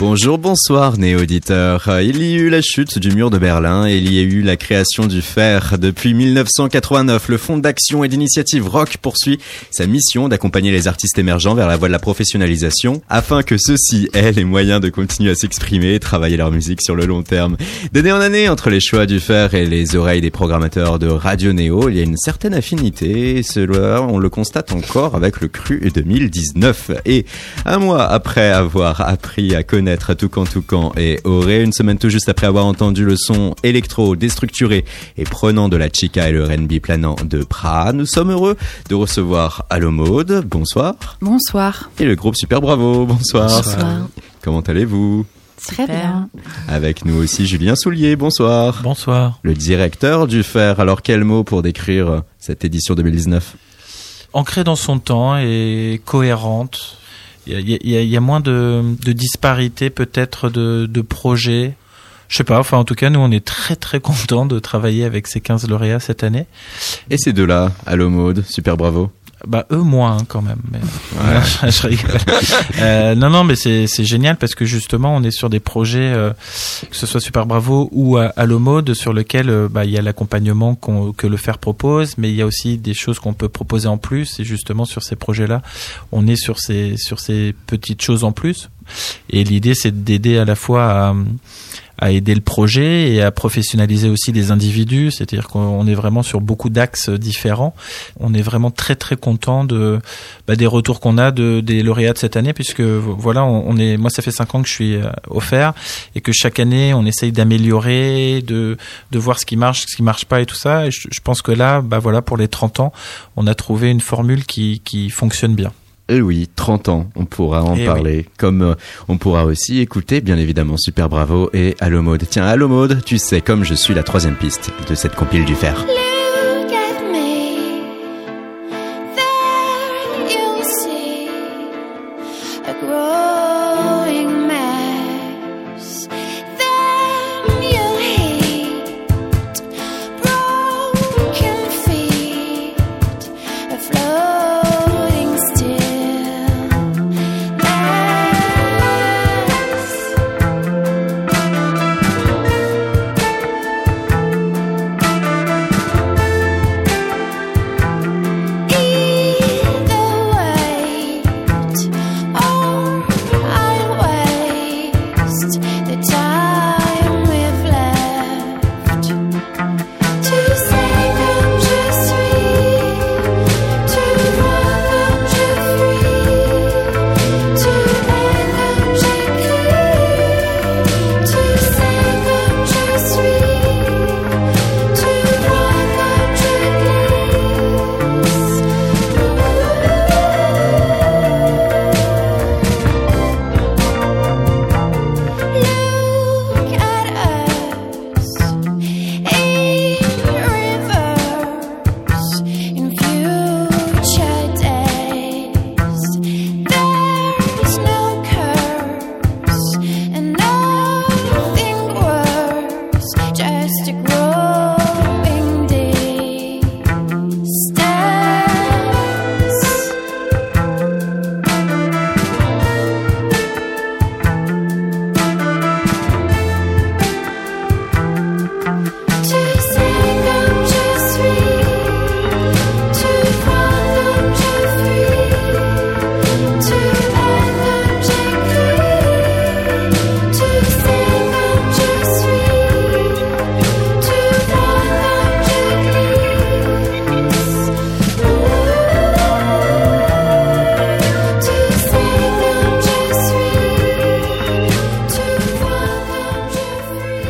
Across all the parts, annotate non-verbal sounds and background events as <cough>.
Bonjour, bonsoir, néo-auditeurs. Il y a eu la chute du mur de Berlin et il y a eu la création du fer. Depuis 1989, le Fonds d'action et d'initiative Rock poursuit sa mission d'accompagner les artistes émergents vers la voie de la professionnalisation afin que ceux-ci aient les moyens de continuer à s'exprimer et travailler leur musique sur le long terme. D'année en année, entre les choix du fer et les oreilles des programmateurs de Radio Néo, il y a une certaine affinité. Cela, on le constate encore avec le cru 2019. Et un mois après avoir appris à connaître être Toucan Toucan et Auré, une semaine tout juste après avoir entendu le son électro déstructuré et prenant de la chica et le R&B planant de Pra, nous sommes heureux de recevoir Allo Mode. Bonsoir. Bonsoir. Et le groupe Super Bravo. Bonsoir. Bonsoir. Comment allez-vous? Très bien. Avec nous aussi Julien Soulier. Bonsoir. Bonsoir. Le directeur du Fer. Alors quel mot pour décrire cette édition 2019 Ancrée dans son temps et cohérente il y, a, moins de, de disparité peut-être de, de projets. Je sais pas, enfin en tout cas nous on est très très contents de travailler avec ces 15 lauréats cette année. Et ces deux-là, Allo Mode, super bravo. Bah eux moins hein, quand même. Mais... <laughs> je, rigole. euh, non non mais c'est c'est génial parce que justement on est sur des projets euh, que ce soit Super Bravo ou à, à Mode sur lequel euh, bah il y a l'accompagnement que le Fer propose, mais il y a aussi des choses qu'on peut proposer en plus et justement sur ces projets là on est sur ces sur ces petites choses en plus et l'idée c'est d'aider à la fois à à aider le projet et à professionnaliser aussi les individus. C'est-à-dire qu'on est vraiment sur beaucoup d'axes différents. On est vraiment très très content de bah, des retours qu'on a de des lauréats de cette année, puisque voilà, on, est. Moi, ça fait cinq ans que je suis euh, offert et que chaque année, on essaye d'améliorer, de de voir ce qui marche, ce qui marche pas et tout ça. Et je, je pense que là, bah voilà, pour les 30 ans, on a trouvé une formule qui qui fonctionne bien. Et oui, 30 ans, on pourra en Eh parler. Comme euh, on pourra aussi écouter, bien évidemment, Super Bravo et Allo Mode. Tiens, Allo Mode, tu sais, comme je suis la troisième piste de cette compile du fer.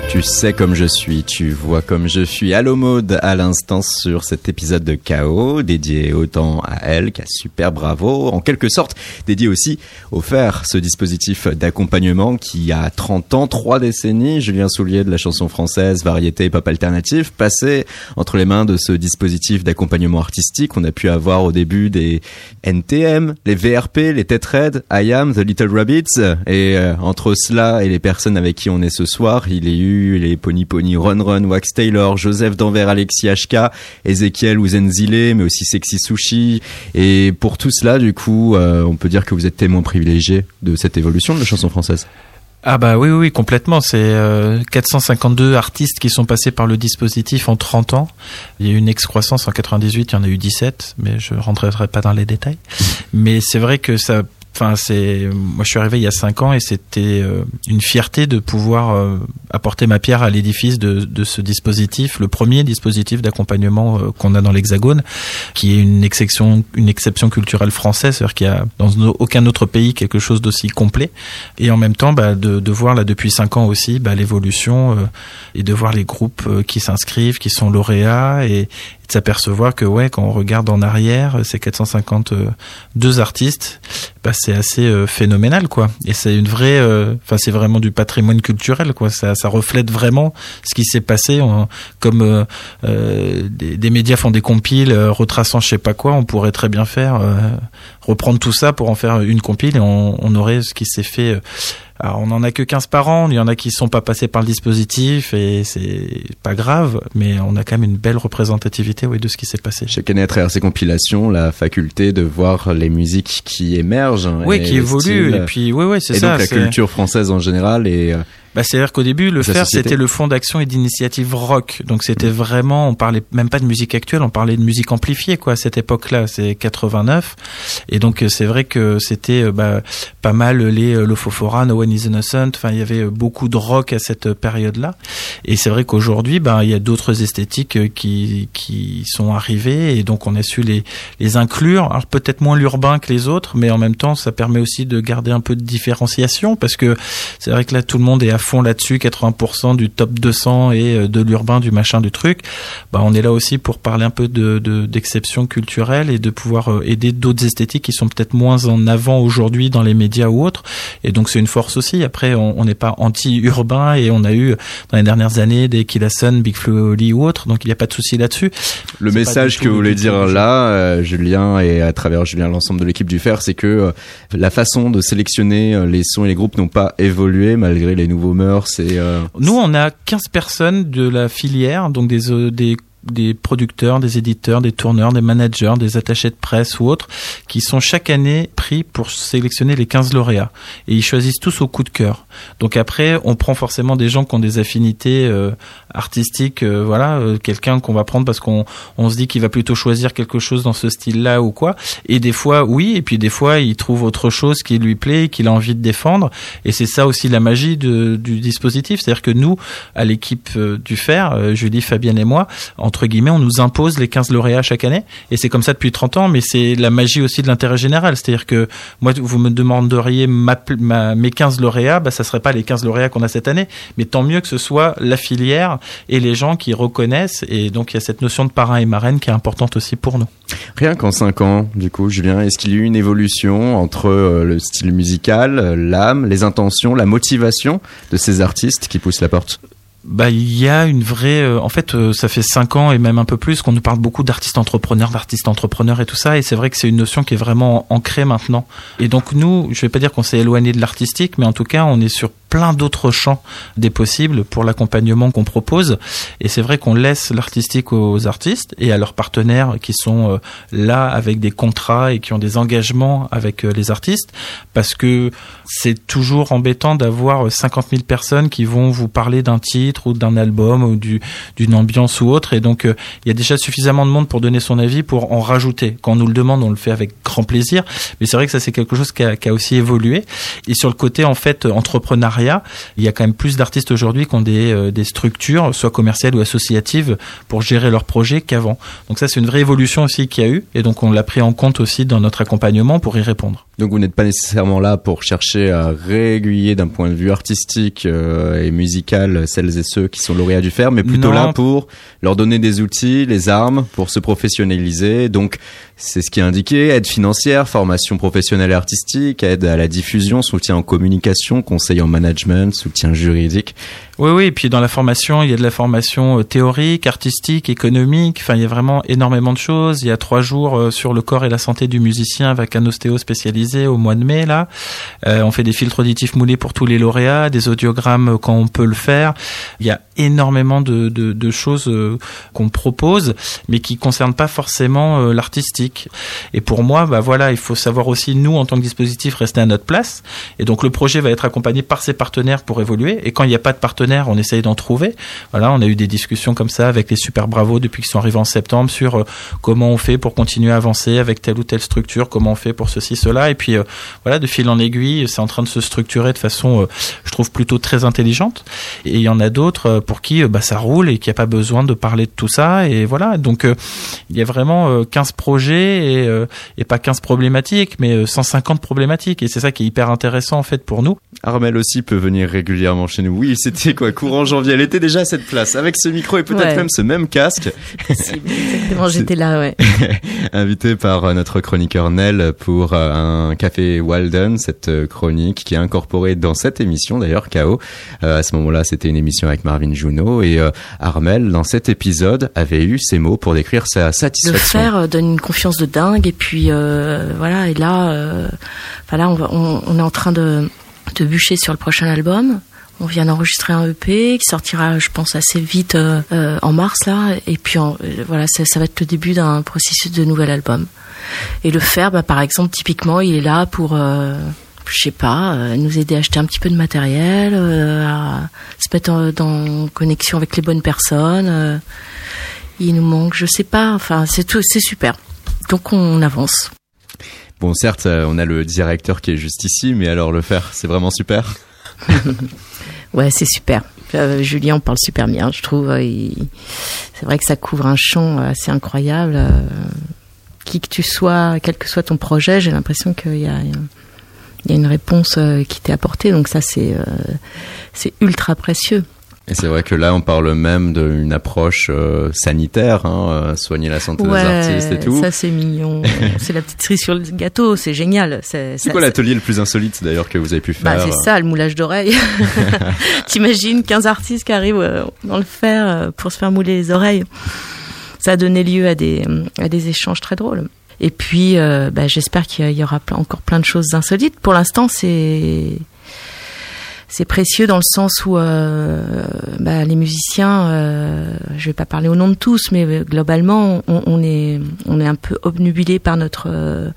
Tu sais comme je suis, tu vois comme je suis. Allo Mode à l'instant sur cet épisode de Chaos, dédié autant à elle qu'à Super Bravo, en quelque sorte dédié aussi au faire ce dispositif d'accompagnement qui a 30 ans, 3 décennies, Julien Soulier de la chanson française, variété pop alternative, passé entre les mains de ce dispositif d'accompagnement artistique. On a pu avoir au début des NTM, les VRP, les Tetraed, I Am, The Little Rabbits, et euh, entre cela et les personnes avec qui on est ce soir, il y a eu les Pony Pony, Run Run, Wax Taylor, Joseph Danvers, Alexis HK, Ezekiel Uzenzile, mais aussi Sexy Sushi. Et pour tout cela, du coup, euh, on peut dire que vous êtes témoin privilégié de cette évolution de la chanson française. Ah bah oui, oui, complètement. C'est euh, 452 artistes qui sont passés par le dispositif en 30 ans. Il y a eu une excroissance en 98, il y en a eu 17, mais je rentrerai pas dans les détails. Mais c'est vrai que ça... Enfin, c'est moi je suis arrivé il y a cinq ans et c'était euh, une fierté de pouvoir euh, apporter ma pierre à l'édifice de, de ce dispositif, le premier dispositif d'accompagnement euh, qu'on a dans l'Hexagone, qui est une exception, une exception culturelle française, c'est-à-dire qu'il y a dans aucun autre pays quelque chose d'aussi complet. Et en même temps bah, de, de voir là depuis cinq ans aussi bah, l'évolution euh, et de voir les groupes qui s'inscrivent, qui sont lauréats et s'apercevoir que ouais quand on regarde en arrière euh, ces 452 artistes bah, c'est assez euh, phénoménal quoi. Et c'est une vraie euh, enfin c'est vraiment du patrimoine culturel quoi. Ça, ça reflète vraiment ce qui s'est passé. Comme euh, euh, des, des médias font des compiles euh, retraçant je sais pas quoi on pourrait très bien faire euh, reprendre tout ça pour en faire une compile et on, on aurait ce qui s'est fait euh, alors on en a que 15 par an, il y en a qui sont pas passés par le dispositif et c'est pas grave, mais on a quand même une belle représentativité oui, de ce qui s'est passé. Chaque année, à travers ces compilations, la faculté de voir les musiques qui émergent. Oui, et qui les évolue styles. et puis oui oui, c'est et ça. donc la culture française en général et euh, Bah, c'est-à-dire qu'au début, le société. c'était le fonds d'action et d'initiative rock. Donc c'était vraiment, on parlait même pas de musique actuelle, on parlait de musique amplifiée, quoi, à cette époque-là. C'est 89. Et donc euh, c'est vrai que c'était euh, bah, pas mal les euh, Lofofora, No One Is Innocent. Enfin, il y avait beaucoup de rock à cette période-là. Et c'est vrai qu'aujourd'hui, bah, il y a d'autres esthétiques qui, qui sont arrivées. Et donc on a su les, les inclure. Alors peut-être moins l'urbain que les autres, mais en même temps, ça permet aussi de garder un peu de différenciation parce que c'est vrai que là, tout le monde est à fond là-dessus, 80% du top 200 et euh, de l'urbain, du machin, du truc. Bah, on est là aussi pour parler un peu de, de- d'exception culturelle et de pouvoir euh, aider d'autres esthétiques qui sont peut-être moins en avant aujourd'hui dans les médias ou autres. Et donc, c'est une force aussi. Après, on n'est pas anti-urbain et on a eu dans les dernières années des Killason, Big Flo Oli ou autres. Donc, il n'y a pas de souci là-dessus. Le message que vous le voulez dire là, euh, Julien, et à travers Julien, l'ensemble de l'équipe du Fer, c'est que euh, la façon de sélectionner les sons et les groupes n'ont pas évolué malgré les nouveaux euh, Nous, on a 15 personnes de la filière, donc des, euh, des, des producteurs, des éditeurs, des tourneurs, des managers, des attachés de presse ou autres, qui sont chaque année pris pour sélectionner les 15 lauréats. Et ils choisissent tous au coup de cœur. Donc après, on prend forcément des gens qui ont des affinités euh, artistiques, euh, voilà, euh, quelqu'un qu'on va prendre parce qu'on on se dit qu'il va plutôt choisir quelque chose dans ce style-là ou quoi. Et des fois, oui, et puis des fois, il trouve autre chose qui lui plaît, qu'il a envie de défendre. Et c'est ça aussi la magie de, du dispositif, c'est-à-dire que nous, à l'équipe euh, du Fer, euh, Julie, Fabienne et moi, entre guillemets, on nous impose les 15 lauréats chaque année. Et c'est comme ça depuis 30 ans, mais c'est la magie aussi de l'intérêt général. C'est-à-dire que moi, vous me demanderiez ma, mes 15 lauréats, bah, ça serait pas les 15 lauréats qu'on a cette année, mais tant mieux que ce soit la filière et les gens qui reconnaissent. Et donc, il y a cette notion de parrain et marraine qui est importante aussi pour nous. rien qu'en cinq ans, du coup, Julien, est-ce qu'il y a eu une évolution entre euh, le style musical, l'âme, les intentions, la motivation de ces artistes qui poussent la porte? Bah, il y a une vraie. euh, en fait, euh, ça fait cinq ans et même un peu plus qu'on nous parle beaucoup d'artistes entrepreneurs, d'artistes entrepreneurs et tout ça. Et c'est vrai que c'est une notion qui est vraiment ancrée maintenant. Et donc nous, je vais pas dire qu'on s'est éloigné de l'artistique, mais en tout cas, on est sur plein d'autres champs des possibles pour l'accompagnement qu'on propose. Et c'est vrai qu'on laisse l'artistique aux artistes et à leurs partenaires qui sont euh, là avec des contrats et qui ont des engagements avec euh, les artistes, parce que c'est toujours embêtant d'avoir 50 000 personnes qui vont vous parler d'un titre ou d'un album ou du- d'une ambiance ou autre. Et donc, euh, il y a déjà suffisamment de monde pour donner son avis pour en rajouter. Quand on nous le demande, on le fait avec grand plaisir. Mais c'est vrai que ça, c'est quelque chose qui a, qui a aussi évolué. Et sur le côté, en fait, il y a quand même plus d'artistes aujourd'hui qui ont des, euh, des structures, soit commerciales ou associatives, pour gérer leurs projets qu'avant. Donc ça, c'est une vraie évolution aussi qu'il y a eu. Et donc, on l'a pris en compte aussi dans notre accompagnement pour y répondre. Donc vous n'êtes pas nécessairement là pour chercher à réaiguiller d'un point de vue artistique euh, et musical celles et ceux qui sont lauréats du fer, mais plutôt Non. là pour leur donner des outils, les armes pour se professionnaliser. Donc C'est ce qui est indiqué, aide financière, formation professionnelle et artistique, aide à la diffusion, soutien en communication, conseil en management, soutien juridique. Oui, oui. Et puis dans la formation, il y a de la formation euh, théorique, artistique, économique. Enfin, il y a vraiment énormément de choses. Il y a trois jours euh, sur le corps et la santé du musicien avec un ostéo spécialisé au mois de mai là. Euh, on fait des filtres auditifs moulés pour tous les lauréats, des audiogrammes quand on peut le faire. Il y a énormément de, de, de choses qu'on propose, mais qui concernent pas forcément euh, Et pour moi, bah voilà, il faut savoir aussi nous en tant que dispositif rester à notre place. Et donc le projet va être accompagné par ses partenaires pour évoluer. Et quand il n'y a pas de partenaire, on essaye d'en trouver. Voilà, on a eu des discussions comme ça avec les Super Bravo depuis qu'ils sont arrivés en septembre sur euh, comment on fait pour continuer à avancer avec telle ou telle structure, comment on fait pour ceci, cela. Et puis euh, voilà, de fil en aiguille, c'est en train de se structurer de façon, euh, je trouve plutôt très intelligente. Et il y en a d'autres pour qui bah, ça roule et qui a pas besoin de parler de tout ça. Et voilà, donc il y a vraiment euh, 15 projets et, euh, et pas 15 problématiques, mais euh, 150 problématiques. Et c'est ça qui est hyper intéressant en fait pour nous. Armel aussi peut venir régulièrement chez nous. Oui, c'était quoi, courant janvier. Elle était déjà à cette place, avec ce micro et peut-être Ouais. même ce même casque, Exactement, j'étais là, ouais. <laughs> invité par euh, notre chroniqueur Nel pour euh, un café Walden, cette euh, chronique qui est incorporée dans cette émission d'ailleurs, KO. Euh, à ce moment-là, c'était une émission avec Marvin Juno et euh, Armel, dans cet épisode, avait eu ces mots pour décrire sa Le satisfaction. faire euh, donne une confiance de dingue et puis euh, voilà et là, euh, on, est en train de, de bûcher sur le prochain album. On vient d'enregistrer un EP qui sortira, je pense, assez vite euh, en mars là. Et puis voilà, ça, va être le début d'un processus de nouvel album. Et le faire, bah, par exemple, typiquement, il est là pour, je sais pas, nous aider à acheter un petit peu de matériel, à se mettre en, dans connexion avec les bonnes personnes. il nous manque, je sais pas. Enfin, c'est tout, c'est super. Donc on avance. Bon, certes, euh, on a le directeur qui est juste ici, mais alors le faire, c'est vraiment super. <laughs> Ouais, c'est super. Euh, Julien, on parle super bien, je trouve. euh, il- C'est vrai que ça couvre un champ assez incroyable. euh, Qui que tu sois, quel que soit ton projet, j'ai l'impression qu'il y a, il y a une réponse qui t'est apportée. Donc ça, c'est c'est ultra précieux. Et c'est vrai que là, on parle même d'une approche euh, sanitaire, hein, euh, soigner la santé ouais, des artistes et tout. ça c'est mignon. <laughs> c'est la petite cerise sur le gâteau, c'est génial. C'est quoi l'atelier le plus insolite d'ailleurs que vous avez pu faire Bah, c'est ça, le moulage d'oreilles. <laughs> <laughs> T'imagines 15 artistes qui arrivent euh, dans le fer euh, pour se faire mouler les oreilles. Ça a donné lieu à des, à des échanges très drôles. Et puis, euh, bah, j'espère qu'il y aura encore plein de choses insolites. Pour l'instant, c'est c'est précieux dans le sens où euh, bah, les musiciens, euh, je vais pas parler au nom de tous, mais euh, globalement, on, est on est un peu obnubilé par notre euh,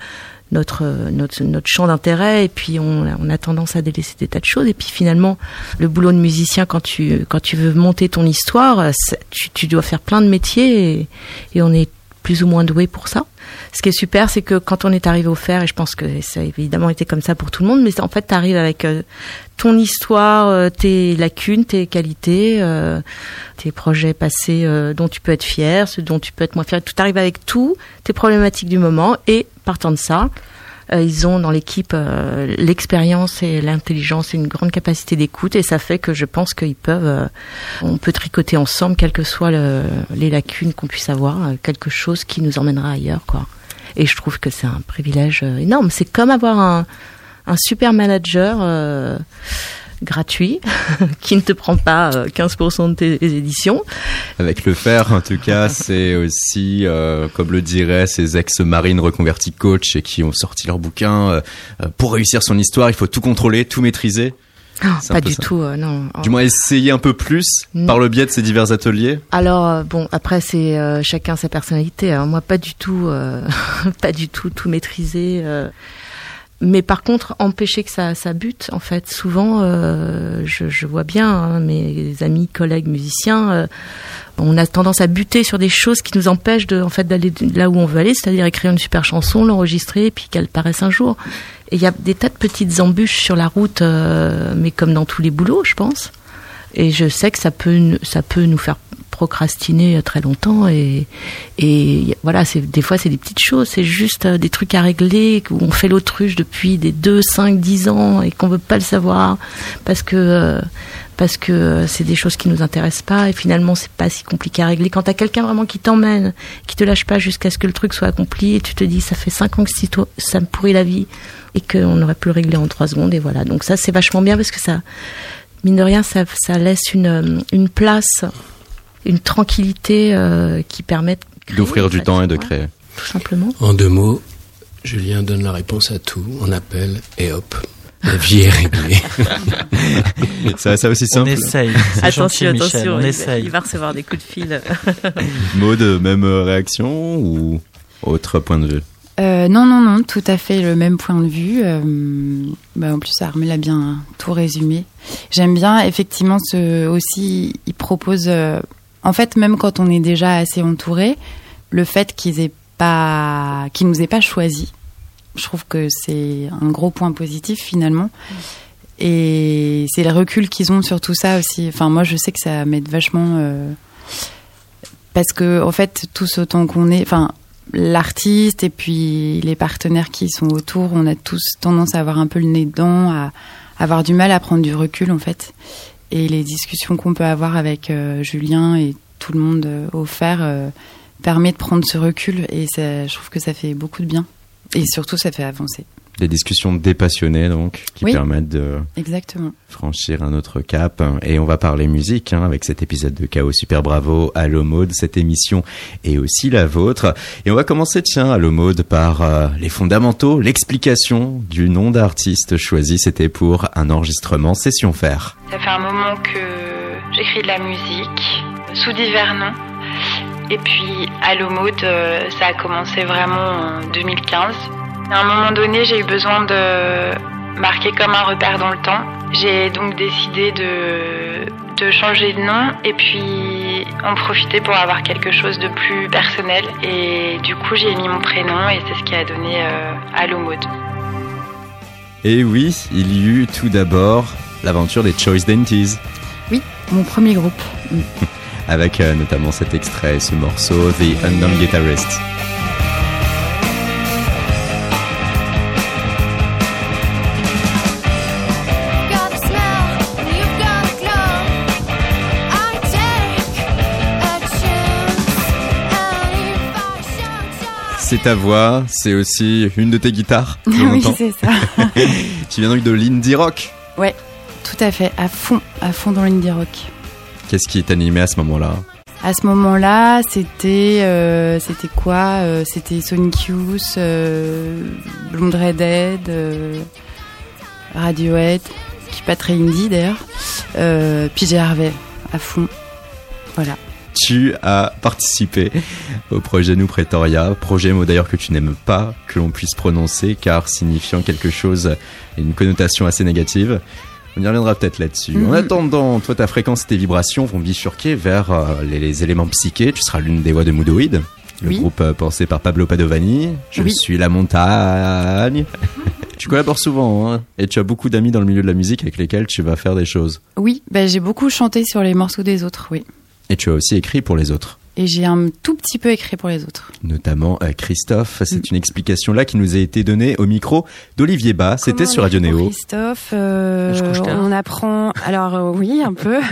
notre notre champ d'intérêt et puis on, a- tendance à délaisser des tas de choses et puis finalement le boulot de musicien quand tu quand tu veux monter ton histoire tu, tu dois faire plein de métiers et, et on est plus ou moins doué pour ça. Ce qui est super, c'est que quand on est arrivé au fer, et je pense que ça a évidemment été comme ça pour tout le monde, mais en fait, tu arrives avec euh, ton histoire, euh, tes lacunes, tes qualités, euh, tes projets passés dont tu peux être fier, ceux dont tu peux être moins fier. Tout arrive avec tout, tes problématiques du moment, et partant de ça, ils ont dans l'équipe l'expérience et l'intelligence et une grande capacité d'écoute, et ça fait que je pense qu'ils peuvent, on peut tricoter ensemble, quelles que soient le- les lacunes qu'on puisse avoir, quelque chose qui nous emmènera ailleurs, quoi. Et je trouve que c'est un privilège euh, énorme. C'est comme avoir un, un super manager euh, gratuit <laughs> qui ne te prend pas euh, 15% de tes éditions. Avec le faire, en tout cas, <laughs> c'est aussi, euh, comme le diraient ces ex-marines reconvertis coach et qui ont sorti leur bouquin, euh, euh, pour réussir son histoire, il faut tout contrôler, tout maîtriser. Un pas du ça. tout, euh, non. Du moins, essayer un peu plus Mm. par le biais de ces divers ateliers. Alors euh, bon, après c'est euh, chacun sa personnalité. hein. Moi, pas du tout, euh, <laughs> pas du tout tout maîtriser. Mais par contre, empêcher que ça, ça bute, en fait, souvent, je, je vois bien hein, mes amis, collègues musiciens, on a tendance à buter sur des choses qui nous empêchent de, en fait, d'aller là où on veut aller, c'est-à-dire écrire une super chanson, l'enregistrer, et puis qu'elle paraisse un jour. Il y a des tas de petites embûches sur la route, euh, mais comme dans tous les boulots, je pense. Et je sais que ça peut, ça peut nous faire procrastiner euh, très longtemps. Et, et voilà, des fois c'est des petites choses, c'est juste euh, des trucs à régler où on fait l'autruche depuis des 2, 5, 10 ans et qu'on veut pas le savoir parce que euh, parce que euh, c'est des choses qui nous intéressent pas et finalement c'est pas si compliqué à régler. Quand t'as quelqu'un vraiment qui t'emmène, qui te lâche pas jusqu'à ce que le truc soit accompli et tu te dis ça fait cinq ans que si toi- ça me pourrit la vie et qu'on aurait pu le régler en trois secondes et voilà. Donc ça c'est vachement bien parce que ça, mine de rien, ça, ça laisse une, euh, une place, une tranquillité euh, qui permet D'offrir du fait. temps et de créer. Tout simplement. En deux mots, Julien donne la réponse à tout. On appelle et hop, la vie est réglée. <laughs> Ça, ça aussi On simple. essaye. C'est Attention, gentil, Michel, attention, on il, va- essaye. il va recevoir des coups de fil. <laughs> Maud, même euh, réaction ou autre point de vue? Euh, non, non, non, tout à fait le même point de vue. Euh, bah, en plus, Armel a bien tout résumé. J'aime bien, effectivement, ce, aussi, il propose, euh, en fait, même quand on est déjà assez entouré, le fait qu'ils aient pas, qu'ils nous aient pas choisi, je trouve que c'est un gros point positif finalement. Et c'est le recul qu'ils ont sur tout ça aussi. Enfin, moi, je sais que ça m'aide vachement. euh, parce que, en fait, tous autant qu'on est, enfin, l'artiste et puis les partenaires qui sont autour, on a tous tendance à avoir un peu le nez dedans, à avoir du mal à prendre du recul en fait. Et les discussions qu'on peut avoir avec euh, Julien et tout le monde euh, offert euh, permet de prendre ce recul et je trouve que ça fait beaucoup de bien. Et surtout, ça fait avancer. Des discussions dépassionnées, donc, qui Oui. permettent de Exactement. franchir un autre cap. Et on va parler musique hein, avec cet épisode de Chaos Super Bravo. Allo Mode, cette émission est aussi la vôtre. Et on va commencer, tiens, Allo Mode, par euh, les fondamentaux, l'explication du nom d'artiste choisi. C'était pour un enregistrement session faire. Ça fait un moment que j'écris de la musique sous divers noms. Et puis Allo Mode, euh, ça a commencé vraiment en 2015. À un moment donné, j'ai eu besoin de marquer comme un repère dans le temps. J'ai donc décidé de, de changer de nom et puis en profiter pour avoir quelque chose de plus personnel. Et du coup, j'ai mis mon prénom et c'est ce qui a donné euh, Allo Mode. Et oui, il y eut tout d'abord l'aventure des Choice Dainties. Oui, mon premier groupe. <laughs> avec euh, notamment cet extrait, ce morceau, The Unknown Guitarist. C'est ta voix, c'est aussi une de tes guitares. <laughs> oui, c'est ça. <laughs> Tu viens donc de l'indie rock. Tout à fait, à fond, à fond dans l'indie rock. Qu'est-ce qui t'animait à ce moment-là À ce moment-là, c'était euh, c'était quoi Euh, C'était Sonic Youth, euh, Blonde Redhead, euh, Radiohead, qui est pas très indie d'ailleurs, PJ Harvey, à fond. Voilà. Tu as participé au projet Nous Pretoria, projet mot d'ailleurs que tu n'aimes pas que l'on puisse prononcer car signifiant quelque chose et une connotation assez négative. On y reviendra peut-être là-dessus. En Mhm. attendant, toi ta fréquence et tes vibrations vont bifurquer vers euh, les, les éléments psychés. Tu seras l'une des voix de Moodoid, le Oui. groupe euh, pensé par Pablo Padovani. Je Oui. suis la montagne. <laughs> tu collabores souvent hein, et tu as beaucoup d'amis dans le milieu de la musique avec lesquels tu vas faire des choses. Oui, bah, j'ai beaucoup chanté sur les morceaux des autres, oui. Et tu as aussi écrit pour les autres. Et j'ai un tout petit peu écrit pour les autres. notamment euh, Christophe. C'est Mm. une explication là qui nous a été donnée au micro d'Olivier Bas. C'était sur Radio Néo. Christophe, euh, on apprend. Alors euh, oui, un peu. <laughs>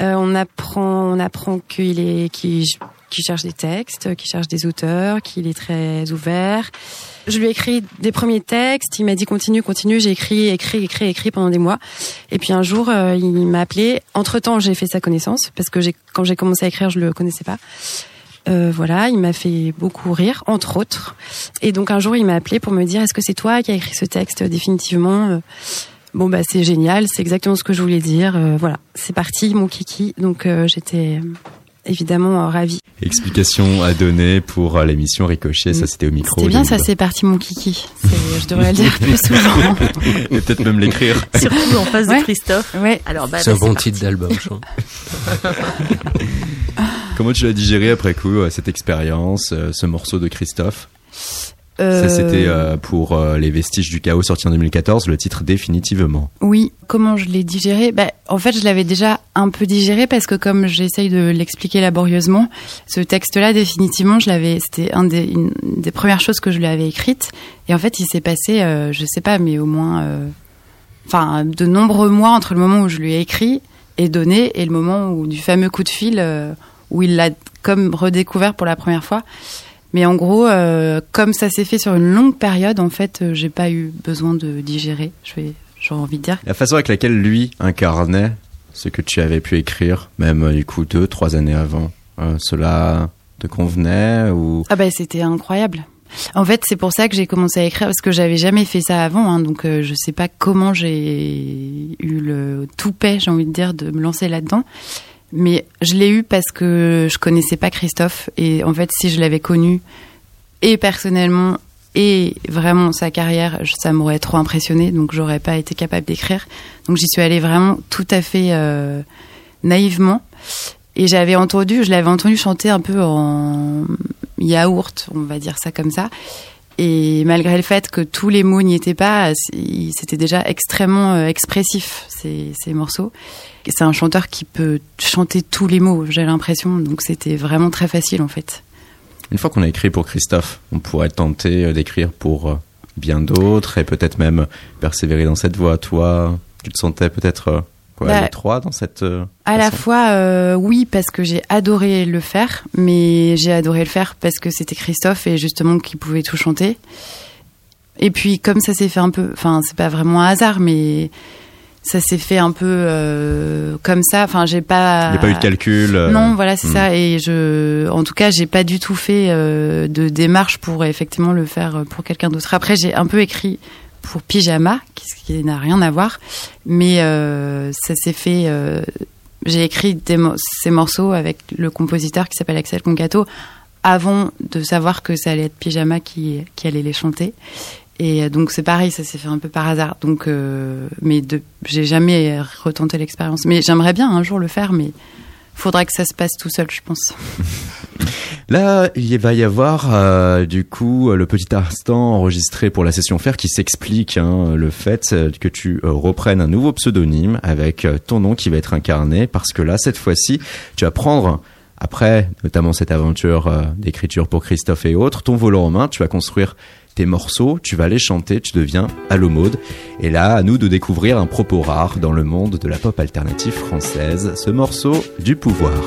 Euh, on apprend, on apprend qu'il est, qu'il qu'il cherche des textes, qu'il cherche des auteurs, qu'il est très ouvert. Je lui ai écrit des premiers textes. Il m'a dit continue, continue. J'ai écrit, écrit, écrit, écrit pendant des mois. Et puis un jour, euh, il m'a appelé. Entre temps, j'ai fait sa connaissance parce que quand j'ai commencé à écrire, je le connaissais pas. Euh, voilà, il m'a fait beaucoup rire, entre autres. Et donc un jour, il m'a appelé pour me dire est-ce que c'est toi qui as écrit ce texte définitivement Euh, Bon bah c'est génial, c'est exactement ce que je voulais dire. Voilà, c'est parti, mon kiki. Donc j'étais évidemment euh, ravie. Explication à donner pour euh, l'émission Ricochet. Ça, c'était au micro. C'était bien, ça c'est parti, mon kiki. Je devrais le dire plus souvent. <laughs> Et peut-être même l'écrire. <laughs> Surtout en face Ouais. de Christophe. Ouais. Alors, bah, C'est un bah, bon parti. titre d'album, je trouve. <laughs> Comment tu l'as digéré après coup, euh, cette expérience, ce morceau de Christophe? Ça, c'était euh, pour euh, Les Vestiges du Chaos, sorti en 2014, le titre définitivement. Oui, comment je l'ai digéré? Bah, En fait, je l'avais déjà un peu digéré parce que comme j'essaye de l'expliquer laborieusement, ce texte-là, définitivement, je l'avais, c'était un des, une des premières choses que je lui avais écrites. Et en fait, il s'est passé, euh, je sais pas, mais au moins, euh, enfin, de nombreux mois entre le moment où je lui ai écrit est donné et le moment où du fameux coup de fil euh, où il l'a comme redécouvert pour la première fois. Mais en gros, euh, comme ça s'est fait sur une longue période, en fait, euh, j'ai pas eu besoin de digérer. J'ai envie de dire. La façon avec laquelle lui incarnait ce que tu avais pu écrire, même euh, du coup deux, trois années avant, euh, cela te convenait ou? Ah bah c'était incroyable. En fait, c'est pour ça que j'ai commencé à écrire parce que j'avais jamais fait ça avant, hein, donc euh, je sais pas comment j'ai eu le toupet, j'ai envie de dire, de me lancer là-dedans. Mais je l'ai eu parce que je connaissais pas Christophe et en fait, si je l'avais connu et personnellement et vraiment sa carrière, ça m'aurait trop impressionné, donc j'aurais pas été capable d'écrire. Donc j'y suis allée vraiment tout à fait euh, naïvement. Et j'avais entendu, je l'avais entendu chanter un peu en yaourt, on va dire ça comme ça. Et malgré le fait que tous les mots n'y étaient pas, c'était déjà extrêmement euh, expressif ces, ces morceaux. C'est un chanteur qui peut chanter tous les mots, j'ai l'impression. Donc c'était vraiment très facile en fait. Une fois qu'on a écrit pour Christophe, on pourrait tenter euh, d'écrire pour euh, bien d'autres et peut-être même persévérer dans cette voie. Toi, tu te sentais peut-être euh, quoi, Bah, les trois dans cette. euh, À la fois, euh, oui, parce que j'ai adoré le faire, mais j'ai adoré le faire parce que c'était Christophe et justement qui pouvait tout chanter. Et puis, comme ça s'est fait un peu, enfin, c'est pas vraiment un hasard, mais ça s'est fait un peu euh, comme ça. Enfin, j'ai pas. Il n'y a pas eu de calcul. euh, Non, voilà, c'est hmm. ça. Et je, en tout cas, j'ai pas du tout fait euh, de démarche pour effectivement le faire pour quelqu'un d'autre. Après, j'ai un peu écrit pour Pyjama, qui, ce qui n'a rien à voir, mais ça s'est fait. j'ai écrit des mo- ces morceaux avec le compositeur qui s'appelle Axel Concato avant de savoir que ça allait être Pyjama qui, qui allait les chanter. Et euh, donc c'est pareil, ça s'est fait un peu par hasard. Donc, euh, mais de, j'ai jamais retenté l'expérience. Mais j'aimerais bien un jour le faire, mais faudra que ça se passe tout seul, je pense. Là, il va y avoir euh, du coup le petit instant enregistré pour la session faire qui s'explique hein, le fait que tu reprennes un nouveau pseudonyme avec ton nom qui va être incarné parce que là, cette fois-ci, tu vas prendre après notamment cette aventure d'écriture pour Christophe et autres, ton volant en main, tu vas construire tes morceaux, tu vas les chanter, tu deviens Allo Mode. Et là, à nous de découvrir un propos rare dans le monde de la pop alternative française, ce morceau du pouvoir.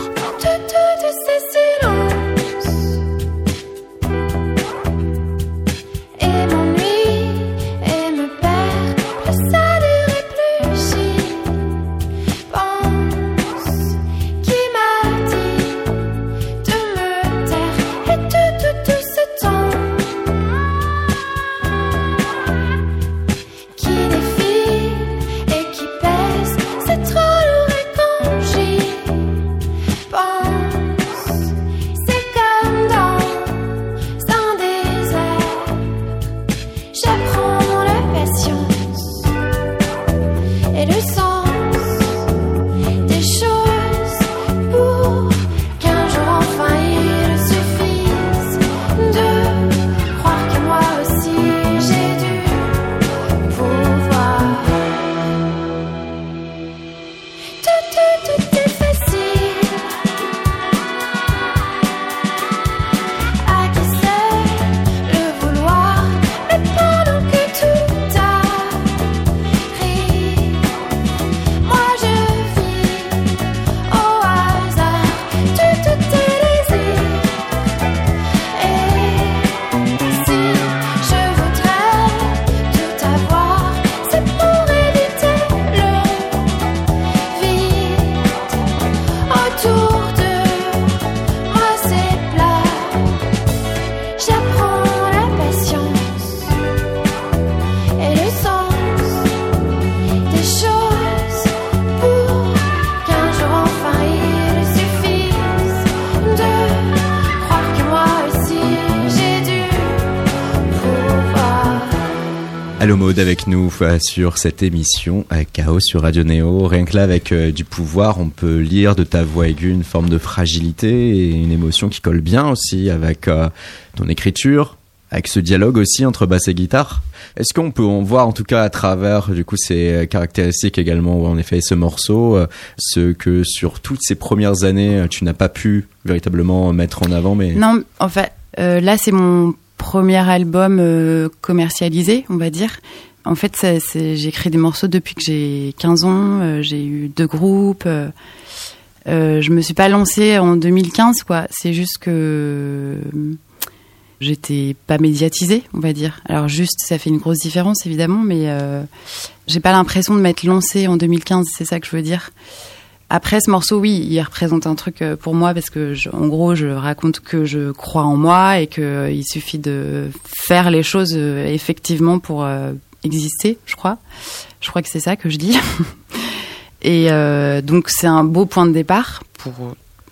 Sur cette émission Chaos sur Radio Néo. Rien que là, avec euh, du pouvoir, on peut lire de ta voix aiguë une forme de fragilité et une émotion qui colle bien aussi avec euh, ton écriture, avec ce dialogue aussi entre basse et guitare. Est-ce qu'on peut en voir en tout cas à travers du coup ces euh, caractéristiques également en effet ce morceau, ce que sur toutes ces premières années tu n'as pas pu véritablement mettre en avant, mais Non, en fait, là, c'est mon premier album commercialisé, on va dire, En fait, c'est- j'écris des morceaux depuis que j'ai 15 ans. euh, j'ai eu deux groupes. Euh, euh, je me suis pas lancée en 2015, quoi. C'est juste que euh, j'étais pas médiatisée, on va dire. Alors juste, ça fait une grosse différence, évidemment, mais euh, j'ai pas l'impression de m'être lancée en 2015. C'est ça que je veux dire. Après ce morceau, oui, il représente un truc pour moi parce que, en gros, je raconte que je crois en moi et que il suffit de faire les choses effectivement pour exister. Je crois. Je crois que c'est ça que je dis. <laughs> et euh, donc c'est un beau point de départ pour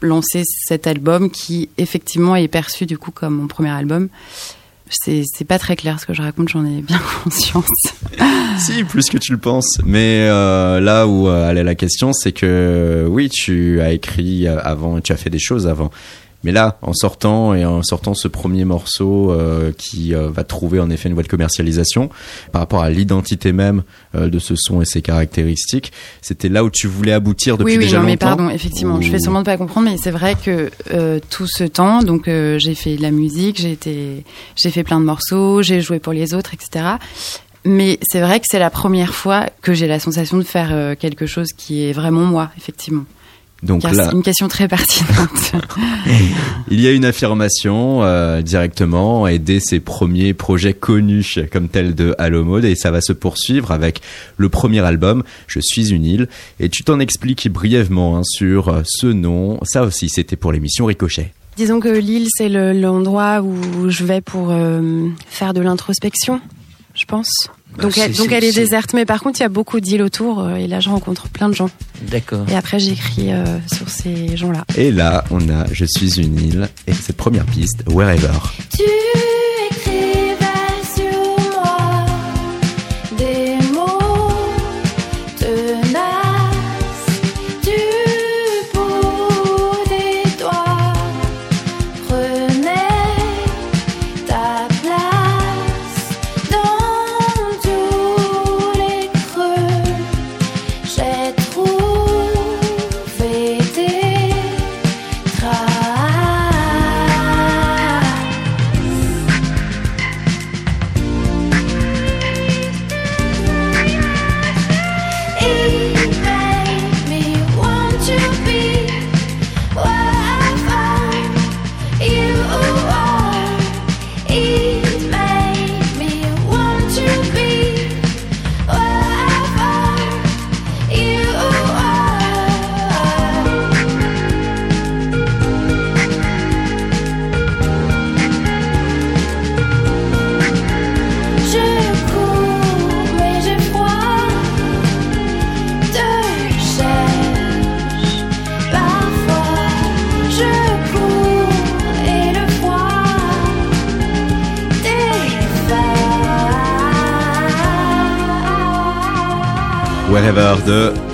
lancer cet album qui effectivement est perçu du coup comme mon premier album. C'est pas très clair ce que je raconte, j'en ai bien <laughs> conscience. <laughs> Si, plus que tu le penses. Mais euh, là où euh, allait la question, c'est que oui, tu as écrit avant, tu as fait des choses avant. Mais là, en sortant et en sortant ce premier morceau euh, qui euh, va trouver en effet une voie de commercialisation par rapport à l'identité même euh, de ce son et ses caractéristiques, c'était là où tu voulais aboutir depuis oui, oui, déjà non, mais longtemps. pardon, effectivement, je fais sûrement de pas comprendre, mais c'est vrai que tout ce temps, donc j'ai fait de la musique, j'ai été, j'ai fait plein de morceaux, j'ai joué pour les autres, etc. Mais c'est vrai que c'est la première fois que j'ai la sensation de faire quelque chose qui est vraiment moi, effectivement. Donc Car là, c'est une question très pertinente. <laughs> Il y a une affirmation euh, directement et dès ses premiers projets connus comme tel de Halo Mode et ça va se poursuivre avec le premier album Je suis une île et tu t'en expliques brièvement hein, sur euh, ce nom. Ça aussi c'était pour l'émission Ricochet. Disons que l'île, c'est le- l'endroit où je vais pour euh, faire de l'introspection, je pense. Bah, Donc, elle, donc c'est- elle est déserte, mais par contre, il y a beaucoup d'îles autour, euh, et là, je rencontre plein de gens. D'accord. Et après, j'écris euh, sur ces gens-là. Et là on a Je suis une île et cette première piste Wherever. Tu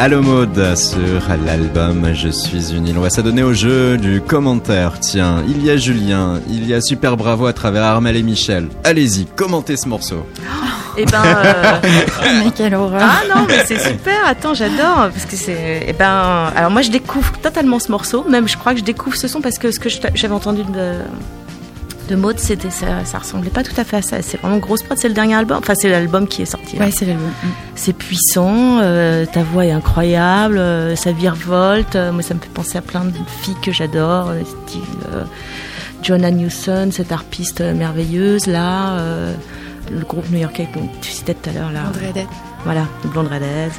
Halo Mode sur l'album Je suis une île. On va s'adonner au jeu du commentaire. Tiens, il y a Julien, il y a Super Bravo à travers Armel et Michel. Allez-y, commentez ce morceau. Et ben. <laughs> euh, mais quelle horreur. Ah non, mais c'est super. Attends, j'adore parce que c'est. Eh ben, alors moi je découvre totalement ce morceau. Même je crois que je découvre ce son parce que ce que j'avais entendu de de Maud, c'était ça, ça ressemblait pas tout à fait à ça. C'est vraiment grosse prod. C'est le dernier album. Enfin, c'est l'album qui est sorti. là. Ouais, c'est l'album. C'est puissant. euh, ta voix est incroyable. euh, ça virevolte. euh, moi, ça me fait penser à plein de filles que j'adore, euh, style Joanna Newson, cette harpiste merveilleuse là. le groupe new-yorkais dont tu citais tout à l'heure là. Dead. Voilà, blonde redhead.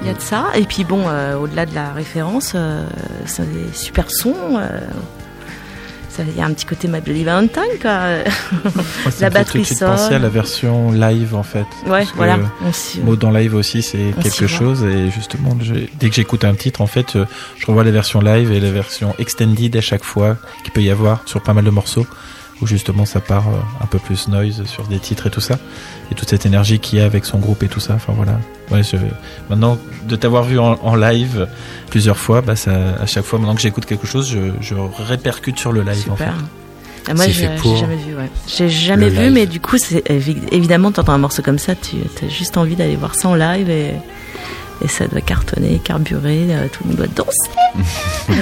Il y a de ça. Et puis bon, au-delà de la référence, c'est des super sons. Ça- Il y a un petit côté My Bloody Valentine, quoi. La batterie tout sonne. penser à la version live en fait. Ouais, voilà. Mode en live aussi, c'est quelque chose. Et justement, dès que j'écoute un titre, en fait, euh, je revois les versions live et les versions extended à chaque fois qu'il peut y avoir sur pas mal de morceaux, où justement ça part euh, un peu plus noise sur des titres et tout ça, et toute cette énergie qu'il y a avec son groupe et tout ça. Enfin voilà. Ouais, je- maintenant de t'avoir vu en, en live plusieurs fois, bah ça, à chaque fois, maintenant que j'écoute quelque chose, je, je répercute sur le live. En fait. Super. Ah, moi, j'ai fait j'ai pour jamais vu, ouais. J'ai jamais vu, live. mais du coup, évidemment, t'entends un morceau comme ça, tu as juste envie d'aller voir ça en live et, et ça doit cartonner, carburer, euh, tout le monde doit danser.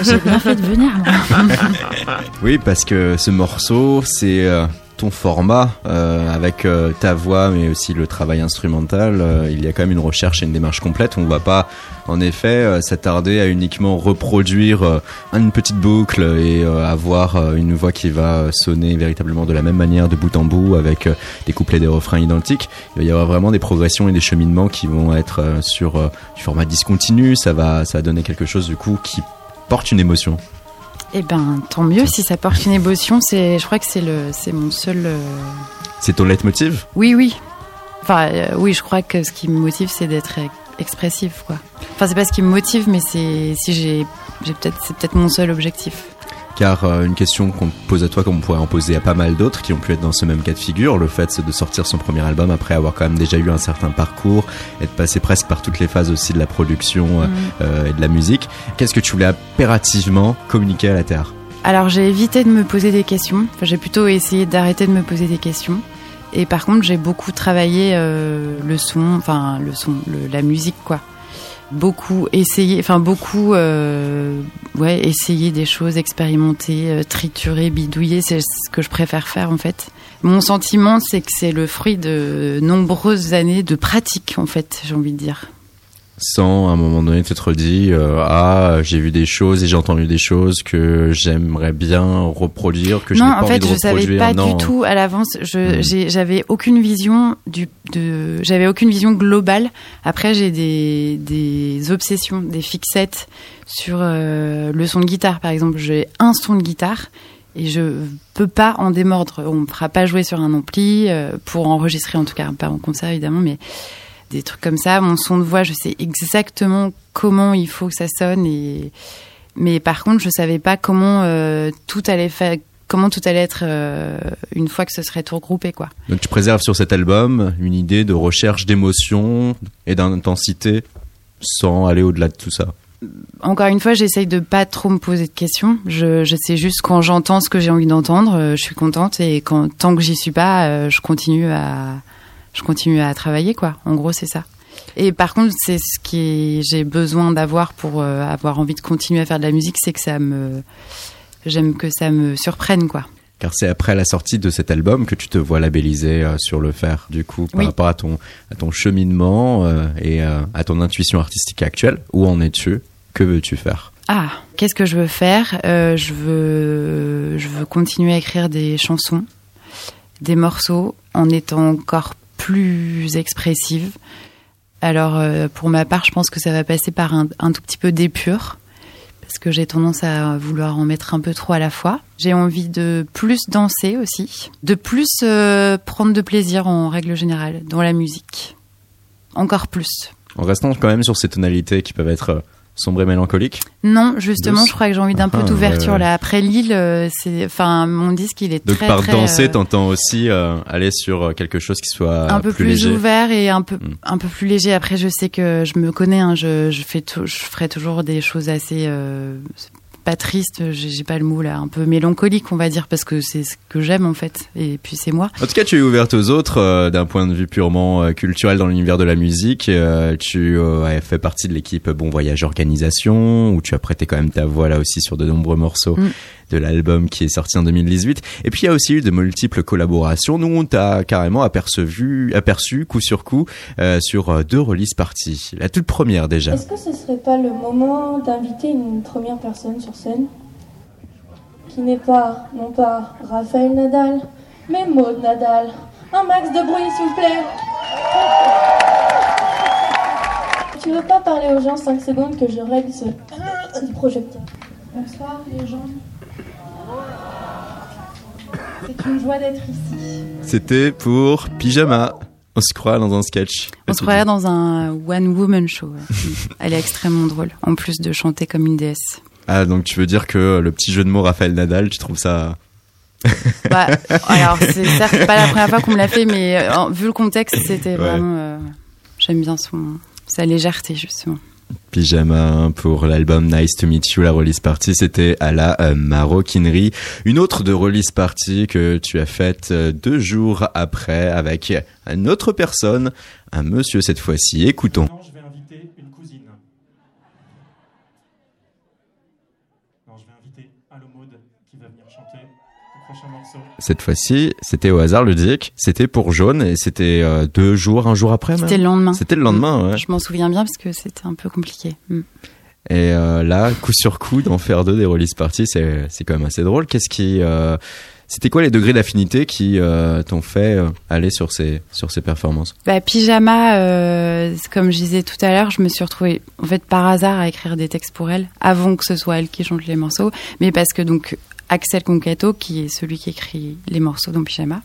J'ai bien fait de venir. moi. <laughs> Oui, parce que ce morceau, c'est euh, ton format euh, avec euh, ta voix mais aussi le travail instrumental, euh, il y a quand même une recherche et une démarche complète. On ne va pas en effet s'attarder à uniquement reproduire une petite boucle et avoir une voix qui va sonner véritablement de la même manière de bout en bout avec des couplets et des refrains identiques. Il va y avoir vraiment des progressions et des cheminements qui vont être sur du format discontinu. Ça va, ça va donner quelque chose du coup qui porte une émotion. Eh ben, tant mieux si ça porte une émotion. C'est, je crois que c'est le, c'est mon seul. euh, C'est ton leitmotiv? Oui, oui. Enfin, euh, oui, je crois que ce qui me motive, c'est d'être expressif, quoi. Enfin, c'est pas ce qui me motive, mais c'est si j'ai, j'ai peut-être, c'est peut-être mon seul objectif. Car euh, une question qu'on te pose à toi, comme on pourrait en poser à pas mal d'autres qui ont pu être dans ce même cas de figure, le fait de sortir son premier album après avoir quand même déjà eu un certain parcours, être passé presque par toutes les phases aussi de la production euh, Mhm. euh, et de la musique. Qu'est-ce que tu voulais impérativement communiquer à la Terre? Alors, j'ai évité de me poser des questions. Enfin, j'ai plutôt essayé d'arrêter de me poser des questions. Et par contre, j'ai beaucoup travaillé euh, le son, enfin le son, le- la musique, quoi. Beaucoup essayé, enfin beaucoup, euh, ouais, essayer des choses, expérimenter, euh, triturer, bidouiller, c'est ce que je préfère faire en fait. Mon sentiment, c'est que c'est le fruit de nombreuses années de pratique, en fait, j'ai envie de dire. Sans à un moment donné t'être dit euh, ah j'ai vu des choses et j'ai entendu des choses que j'aimerais bien reproduire que je n'ai non, pas en fait, envie de je savais reproduire. pas non. du tout à l'avance. Je, j'ai- j'avais aucune vision du, de, j'avais aucune vision globale. Après, j'ai des, des obsessions, des fixettes sur euh, le son de guitare, par exemple. J'ai un son de guitare et je peux pas en démordre. On me fera pas jouer sur un ampli euh, pour enregistrer, en tout cas, pas en concert évidemment, mais des trucs comme ça. Mon son de voix, je sais exactement comment il faut que ça sonne et mais par contre, je savais pas comment euh, tout allait faire, comment tout allait être euh, une fois que ce serait tout regroupé, quoi. Donc tu préserves sur cet album une idée de recherche d'émotion et d'intensité sans aller au-delà de tout ça. Encore une fois, j'essaye de pas trop me poser de questions. Je, je sais juste quand j'entends ce que j'ai envie d'entendre, euh, je suis contente et quand tant que j'y suis pas, je continue à, je continue à travailler, quoi. En gros, c'est ça. Et par contre, c'est ce qui j'ai besoin d'avoir pour euh, avoir envie de continuer à faire de la musique, c'est que ça me, j'aime que ça me surprenne, quoi. Car c'est après la sortie de cet album que tu te vois labellisé euh, sur le fer, du coup, par Oui. rapport à ton, à ton cheminement euh, et à ton intuition artistique actuelle. Où en es-tu? Que veux-tu faire? Ah, qu'est-ce que je veux faire? Je veux, je veux continuer à écrire des chansons, des morceaux, en étant encore plus expressive. Alors, euh, pour ma part, je pense que ça va passer par un, tout petit peu d'épure, parce que j'ai tendance à vouloir en mettre un peu trop à la fois. J'ai envie de plus danser aussi, de plus euh, prendre de plaisir en règle générale dans la musique. Encore plus. En restant quand même sur ces tonalités qui peuvent être sombres et mélancoliques. Non, justement, Douce. je crois que j'ai envie d'un peu Ah, d'ouverture ouais, là. Après Lille, euh, c'est, enfin, mon disque, il est Donc très, par très, danser, euh, t'entends aussi euh, aller sur quelque chose qui soit un peu plus, léger. ouvert et un peu, Mm. un peu plus léger. Après, je sais que je me connais. Hein, je, je fais, je ferai toujours des choses assez euh, pas tristes. J'ai pas le mot là, un peu mélancolique, on va dire, parce que c'est ce que j'aime en fait. Et puis c'est moi. En tout cas, tu es ouverte aux autres euh, d'un point de vue purement euh, culturel dans l'univers de la musique. Euh, tu as fait partie de l'équipe Bon Voyage Organisation, où tu as prêté quand même ta voix là aussi sur de nombreux morceaux Mm. De l'album qui est sorti en 2018. Et puis il y a aussi eu de multiples collaborations. Nous, on t'a carrément aperçu, aperçu coup sur coup euh, sur euh, deux release parties. La toute première déjà. Est-ce que ce serait pas le moment d'inviter une première personne sur scène? Qui n'est pas, non pas Raphaël Nadal, mais Maud Nadal. Un max de bruit, s'il vous plaît. Tu veux pas parler aux gens 5 secondes que je règle ce du projecteur? Bonsoir les gens. C'est une joie d'être ici. C'était pour Pyjama. On se croit dans un sketch. On se croirait dans un one woman show. <laughs> Elle est extrêmement drôle. En plus de chanter comme une déesse. Ah, donc tu veux dire que le petit jeu de mots Raphaël Nadal, tu trouves ça <laughs> Bah, alors c'est certes pas la première fois qu'on me l'a fait, mais euh, vu le contexte, c'était Ouais. vraiment. euh, J'aime bien son sa légèreté justement. Pyjama pour l'album Nice to Meet You, la release party, c'était à la euh, maroquinerie. Une autre de release party que tu as faite euh, deux jours après avec une autre personne, un monsieur cette fois-ci. Écoutons je vais inviter une cousine. Non, je vais inviter Alomode qui va venir chanter le prochain Cette fois-ci, c'était au hasard ludique. C'était pour Jaune et c'était euh, deux jours, un jour après. même. C'était le lendemain. C'était le lendemain, ouais. Je m'en souviens bien parce que c'était un peu compliqué. Mm. Et euh, là, coup sur coup, d'en faire deux des release parties, c'est c'est quand même assez drôle. Qu'est-ce qui, euh, c'était quoi les degrés d'affinité qui t'ont fait aller sur ces sur ces performances? Bah, pyjama, comme je disais tout à l'heure, je me suis retrouvée en fait par hasard à écrire des textes pour elle, avant que ce soit elle qui chante les morceaux, mais parce que donc Axel Concato, qui est celui qui écrit les morceaux dans Pyjama,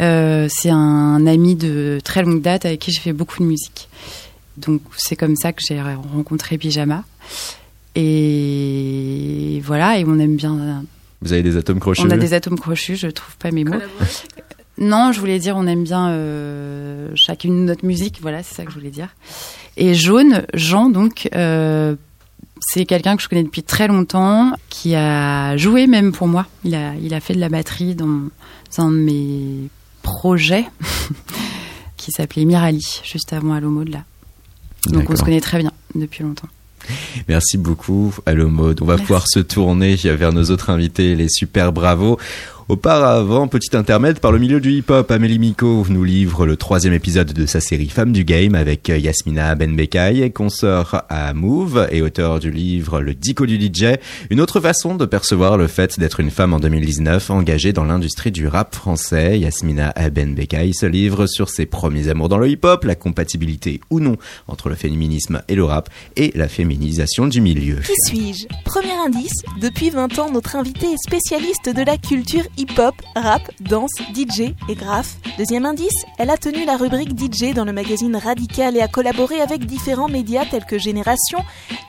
euh, c'est un ami de très longue date avec qui j'ai fait beaucoup de musique. Donc c'est comme ça que j'ai rencontré Pyjama. Et voilà, et on aime bien. Vous avez des atomes crochus On a des atomes crochus, je trouve pas mes mots. Non, je voulais dire, on aime bien euh, chacune notre musique, voilà, c'est ça que je voulais dire. Et Jaune, Jean, donc, euh, c'est quelqu'un que je connais depuis très longtemps, qui a joué même pour moi. Il a, il a fait de la batterie dans un de mes projets, <laughs> qui s'appelait Mirali, juste avant Allo Mode, là. Donc on se connaît très bien depuis longtemps. Merci beaucoup, Allo Mode. On va Merci. pouvoir se tourner vers nos autres invités, les super bravos. Auparavant, petit intermède par le milieu du hip-hop, Amélie Miko nous livre le troisième épisode de sa série Femmes du Game avec Yasmina Benbekay, consoeur à Move et auteur du livre Le Dico du DJ, une autre façon de percevoir le fait d'être une femme en 2019 engagée dans l'industrie du rap français. Yasmina Benbekay se livre sur ses premiers amours dans le hip-hop, la compatibilité ou non entre le féminisme et le rap et la féminisation du milieu. Qui suis-je? Premier indice, depuis 20 ans, notre invité est spécialiste de la culture hip-hop, rap, danse, DJ et graphe. Deuxième indice, elle a tenu la rubrique DJ dans le magazine Radical et a collaboré avec différents médias tels que Génération,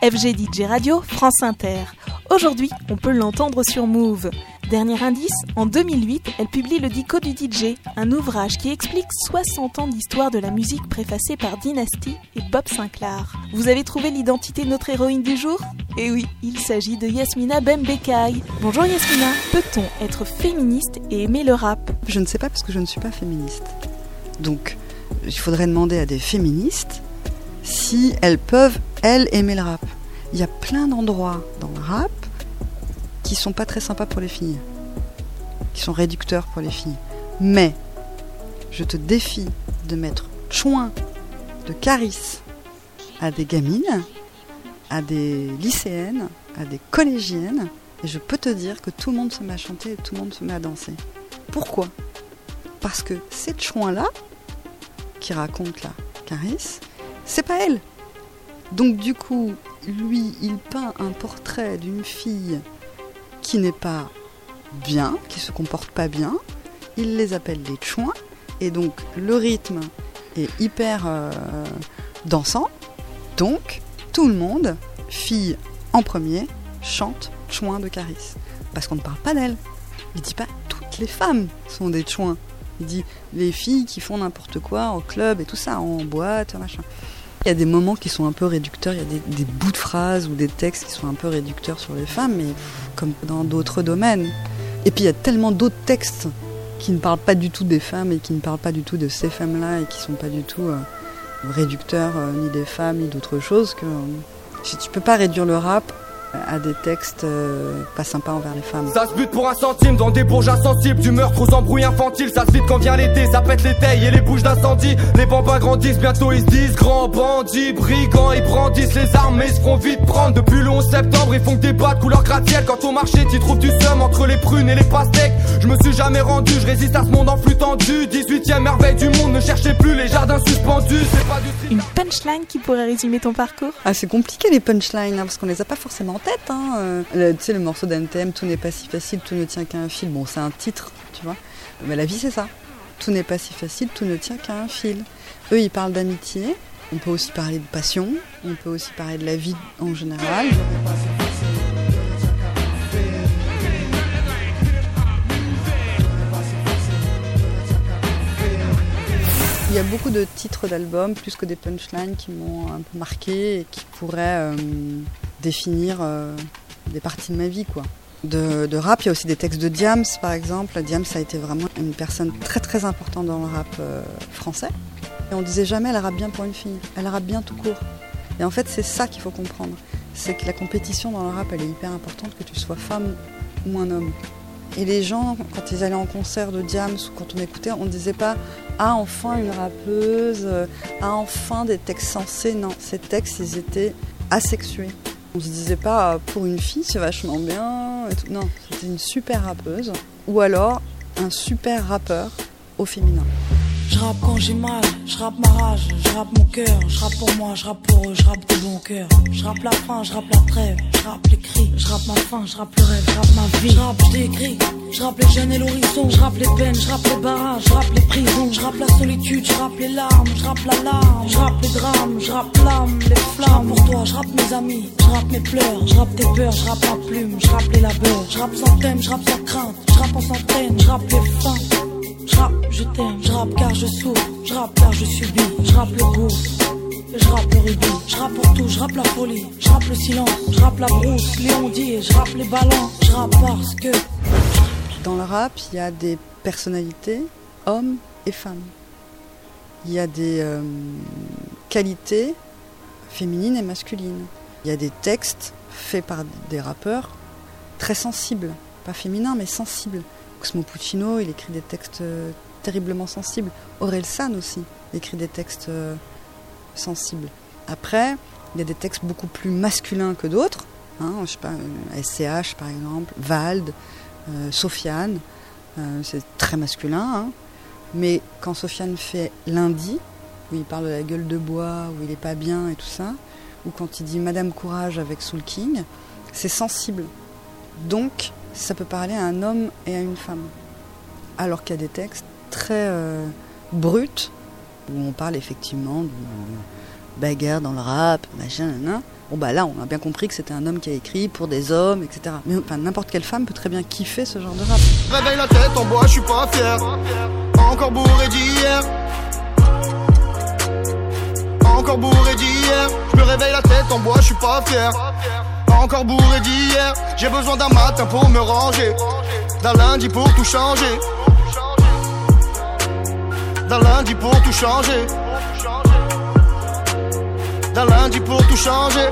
FG DJ Radio, France Inter. Aujourd'hui, on peut l'entendre sur Move. Dernier indice, en 2008, elle publie le Dico du DJ, un ouvrage qui explique 60 ans d'histoire de la musique préfacée par Dynasty et Bob Sinclair. Vous avez trouvé l'identité de notre héroïne du jour? Eh oui, il s'agit de Yasmina Bembekay. Bonjour Yasmina, peut-on être féministe et aimer le rap? Je ne sais pas parce que je ne suis pas féministe. Donc, il faudrait demander à des féministes si elles peuvent, elles, aimer le rap. Il y a plein d'endroits dans le rap qui sont pas très sympas pour les filles, qui sont réducteurs pour les filles. Mais, je te défie de mettre chouin de Caris à des gamines, à des lycéennes, à des collégiennes, et je peux te dire que tout le monde se met à chanter et tout le monde se met à danser. Pourquoi? Parce que cette chouin-là, qui raconte là, Caris, c'est pas elle. Donc du coup, lui, il peint un portrait d'une fille qui n'est pas bien, qui se comporte pas bien. Il les appelle les chouins, et donc le rythme est hyper euh, dansant. Donc tout le monde, fille en premier, chante chouin de Caris. Parce qu'on ne parle pas d'elle. Il dit pas toutes les femmes sont des chouins. Il dit les filles qui font n'importe quoi en club et tout ça, en boîte, machin. Il y a des moments qui sont un peu réducteurs, il y a des, bouts de phrases ou des textes qui sont un peu réducteurs sur les femmes, mais comme dans d'autres domaines. Et puis il y a tellement d'autres textes qui ne parlent pas du tout des femmes et qui ne parlent pas du tout de ces femmes-là et qui sont pas du tout euh, réducteurs euh, ni des femmes ni d'autres choses que euh, tu peux pas réduire le rap à des textes euh, pas sympas envers les femmes. Ça se bute pour un centime dans des bourges insensibles Du meurtre aux embrouilles infantiles. Ça se vide quand vient l'été. Ça pète les tailles et les bouches d'incendie. Les bambins grandissent. Bientôt ils se disent Grands bandits, brigands. Ils brandissent les armes mais ils se feront vite prendre. Depuis le 11 septembre Ils font que des bas de couleur gratte-ciel. Quand au marché t'y trouves du seum Entre les prunes et les pastèques. Je me suis jamais rendu. Je résiste à ce monde en flux tendu. 18ème merveille du monde. Ne cherchez plus les jardins suspendus. C'est pas du Une punchline qui pourrait résumer ton parcours? Ah, c'est compliqué les punchlines, hein, parce qu'on les a pas forcément en tête. Hein. tu sais, le morceau d'Anthem, Tout n'est pas si facile, tout ne tient qu'à un fil. Bon, c'est un titre, tu vois. Mais la vie, c'est ça. Tout n'est pas si facile, tout ne tient qu'à un fil. Eux, ils parlent d'amitié. On peut aussi parler de passion. On peut aussi parler de la vie en général. Il y a beaucoup de titres d'albums, plus que des punchlines, qui m'ont un peu marqué et qui pourraient euh, définir euh, des parties de ma vie, quoi. De, rap, il y a aussi des textes de Diams, par exemple. Diams a été vraiment une personne très très importante dans le rap euh, français. Et on disait jamais elle rappe bien pour une fille, elle rappe bien tout court. Et en fait, c'est ça qu'il faut comprendre. C'est que la compétition dans le rap, elle est hyper importante, que tu sois femme ou un homme. Et les gens, quand ils allaient en concert de Diams ou quand on écoutait, on ne disait pas Ah, enfin une rappeuse, euh, Ah, enfin des textes sensés. Non, ces textes, ils étaient asexués. On se disait pas, pour une fille, c'est vachement bien. et. Non, c'était une super rappeuse. Ou alors, un super rappeur au féminin. Je rappe quand j'ai mal, je rappe ma rage, je rappe mon cœur, je rappe pour moi, je rappe pour eux, je rappe de bon cœur. Je rappe la fin, je rappe la trêve, je rappe les cris, je rappe ma fin, je rappe le rêve, je rappe ma vie. Je rappe, je décris, je rappe les jeunes et l'horizon, je rappe les peines, je rappe les barrages, je rappe les prisons, je rappe la solitude, je rappe les larmes, je rappe la larme, je rappe les drames, je rappe l'âme, les flammes. Pour toi, je rappe mes amis, je rappe mes pleurs, je rappe tes peurs, je rappe ma plume, je rappe les labeurs, je rappe sans thème, je rappe sans crainte, je rappe en centaines, je rappe les fins. Je rappe, je t'aime, je rappe car je souffre, je rappe car je subis, je rappe le goût, je rappe le rubis, je rappe pour tout, je rappe la folie, je rappe le silence, je rappe la brousse, Léon dit, je rappe les ballons, je rappe parce que. Dans le rap, il y a des personnalités, hommes et femmes. Il y a des euh, qualités féminines et masculines. Il y a des textes faits par des rappeurs très sensibles, pas féminins mais sensibles. Cosmo Puccino, il écrit des textes euh, terriblement sensibles. Aurel San aussi écrit des textes euh, sensibles. Après, il y a des textes beaucoup plus masculins que d'autres. Hein, pas, euh, SCH par exemple, Vald, Sofiane, c'est très masculin. hein. Mais quand Sofiane fait lundi, où il parle de la gueule de bois, où il est pas bien et tout ça, ou quand il dit Madame Courage avec Soul King, c'est sensible. Donc, ça peut parler à un homme et à une femme. Alors qu'il y a des textes très euh, bruts, où on parle effectivement de bagarre dans le rap, machin, nan. Bon bah là, on a bien compris que c'était un homme qui a écrit pour des hommes, etc. Mais enfin, n'importe quelle femme peut très bien kiffer ce genre de rap. Réveille la tête en bois, je suis pas fier. Encore bourré d'hier. Encore bourré d'hier. Je me réveille la tête en bois, je suis pas fier. Encore bourré d'hier. J'ai besoin d'un matin pour me ranger. D'un lundi pour tout changer. D'un lundi pour tout changer. D'un lundi pour tout changer.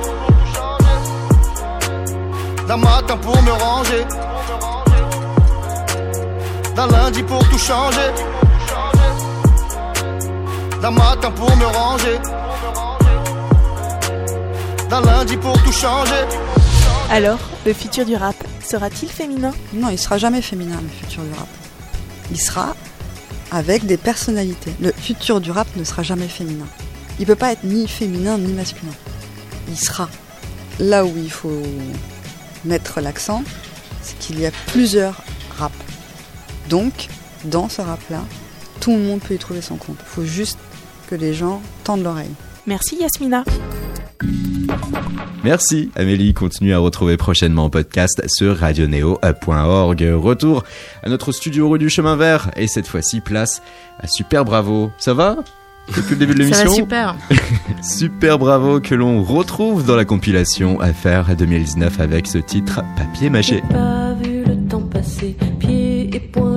D'un matin pour me ranger. D'un lundi pour tout changer. D'un matin pour me ranger. D'un lundi pour tout changer. Alors, le futur du rap sera-t-il féminin? Non, il sera jamais féminin, le futur du rap. Il sera avec des personnalités. Le futur du rap ne sera jamais féminin. Il peut pas être ni féminin ni masculin. Il sera là où il faut mettre l'accent, c'est qu'il y a plusieurs raps. Donc, dans ce rap-là, tout le monde peut y trouver son compte. Il faut juste que les gens tendent l'oreille. Merci Yasmina. Merci Amélie, continue à retrouver prochainement en podcast sur radioneo.org. Retour à notre studio rue du Chemin Vert et cette fois-ci place à Super Bravo. Ça va? Depuis le début de l'émission? super. <laughs> Super Bravo que l'on retrouve dans la compilation à faire 2019 avec ce titre Papier mâché. pas vu le temps passer, pieds et poings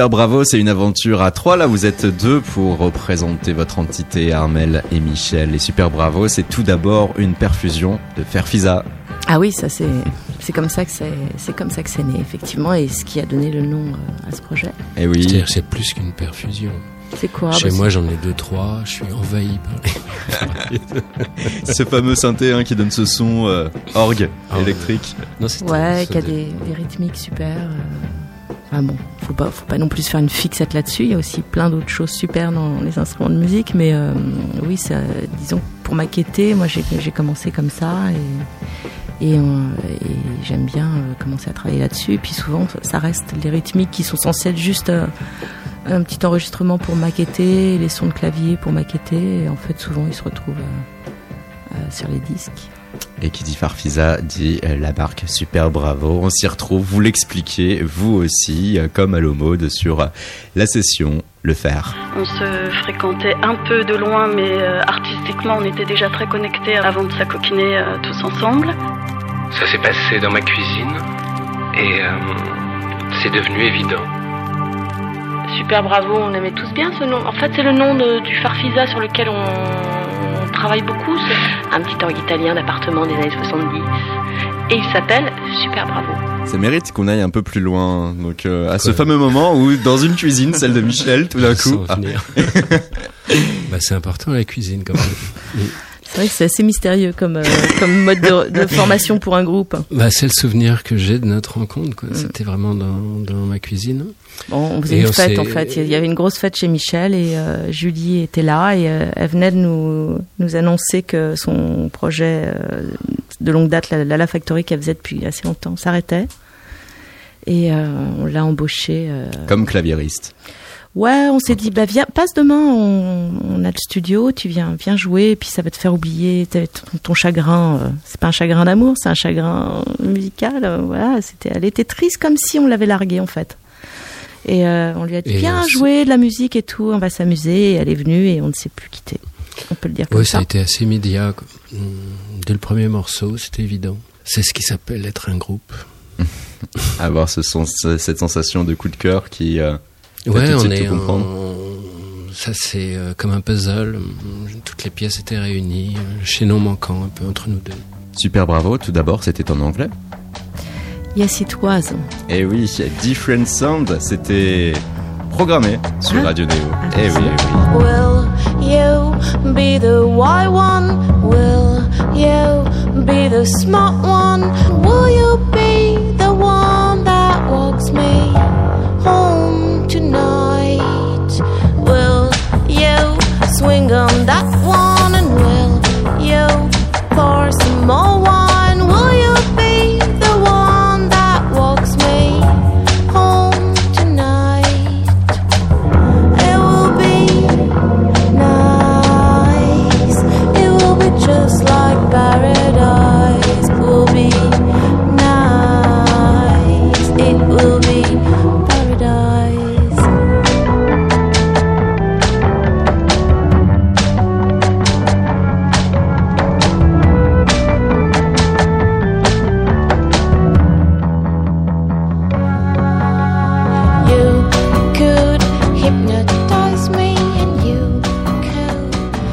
Super bravo, c'est une aventure à trois. Là, vous êtes deux pour représenter votre entité, Armel et Michel. Et super bravo, c'est tout d'abord une perfusion de fer Fisa. Ah oui, ça c'est c'est comme ça que c'est c'est comme ça que c'est né effectivement et ce qui a donné le nom euh, à ce projet. Eh oui. C'est-à-dire c'est plus qu'une perfusion. C'est quoi Chez Bah, moi, j'en ai deux, trois. Je suis envahi par les. <laughs> Ce fameux synthé hein, qui donne ce son euh, orgue Ah ouais. électrique. Non, Ouais, qui a des rythmiques super. euh. Ah bon, faut pas, faut pas non plus faire une fixette là-dessus. Il y a aussi plein d'autres choses super dans les instruments de musique, mais euh, oui, ça, disons pour maqueter, moi j'ai commencé comme ça et, euh, j'aime bien euh, commencer à travailler là-dessus. Et puis souvent, ça reste les rythmiques qui sont censées être juste un petit enregistrement pour maqueter, les sons de clavier pour maqueter. Et en fait, souvent, ils se retrouvent sur les disques. Et qui dit Farfisa dit euh, la marque Super Bravo. On s'y retrouve, vous l'expliquez, vous aussi, euh, comme à l'Homode sur euh, la session Le Fer. On se fréquentait un peu de loin, mais euh, artistiquement, on était déjà très connectés avant de s'acoquiner euh, tous ensemble. Ça s'est passé dans ma cuisine et euh, c'est devenu évident. Super Bravo, on aimait tous bien ce nom. En fait, c'est le nom de- du Farfisa sur lequel on travaille beaucoup. C'est un petit orgue italien d'appartement des années 70. Et il s'appelle Super Bravo. Ça mérite qu'on aille un peu plus loin. Donc euh, à ce fameux moment où dans une cuisine, celle de Michel, tout d'un coup. Venir. <laughs> bah, c'est important la cuisine quand même. <laughs> C'est vrai que c'est assez mystérieux comme, euh, comme mode de, de <laughs> formation pour un groupe. Bah, c'est le souvenir que j'ai de notre rencontre. Mm. quoi. C'était vraiment dans, dans ma cuisine. Bon, on faisait Et une on fête s'est- en fait. Il y avait une grosse fête chez Michel et euh, Julie était là et euh, elle venait de nous, nous annoncer que son projet euh, de longue date, la Lala Factory qu'elle faisait depuis assez longtemps, s'arrêtait. Et euh, on l'a embauché. euh, Comme claviériste. Ouais, on s'est dit, bah viens, passe demain, on, on a le studio, tu viens, viens jouer, et puis ça va te faire oublier ton, ton chagrin. euh, C'est pas un chagrin d'amour, c'est un chagrin musical. euh, Voilà, c'était, elle était triste comme si on l'avait larguée en fait. Et euh, on lui a dit, viens jouer de la musique et tout, on va s'amuser. Et elle est venue et on ne s'est plus quitté. On peut le dire comme Oui, ça ça. a été assez immédiat. quoi. Mm, Dès le premier morceau, c'était évident. C'est ce qui s'appelle être un groupe. <laughs> Avoir ce ce- cette sensation de coup de cœur qui euh, Ouais, on est Ça, c'est euh, comme un puzzle. Toutes les pièces étaient réunies. Le chaînon manquant un peu entre nous deux. Super bravo, tout d'abord c'était en anglais. Yes, it was. Et oui, Different Sound, c'était programmé sur Ah. Radio Neo. Eh oui, eh oui. Will you be the wise one? Will you be the smart one? Will you be swing on that one? And will you pour some more wine?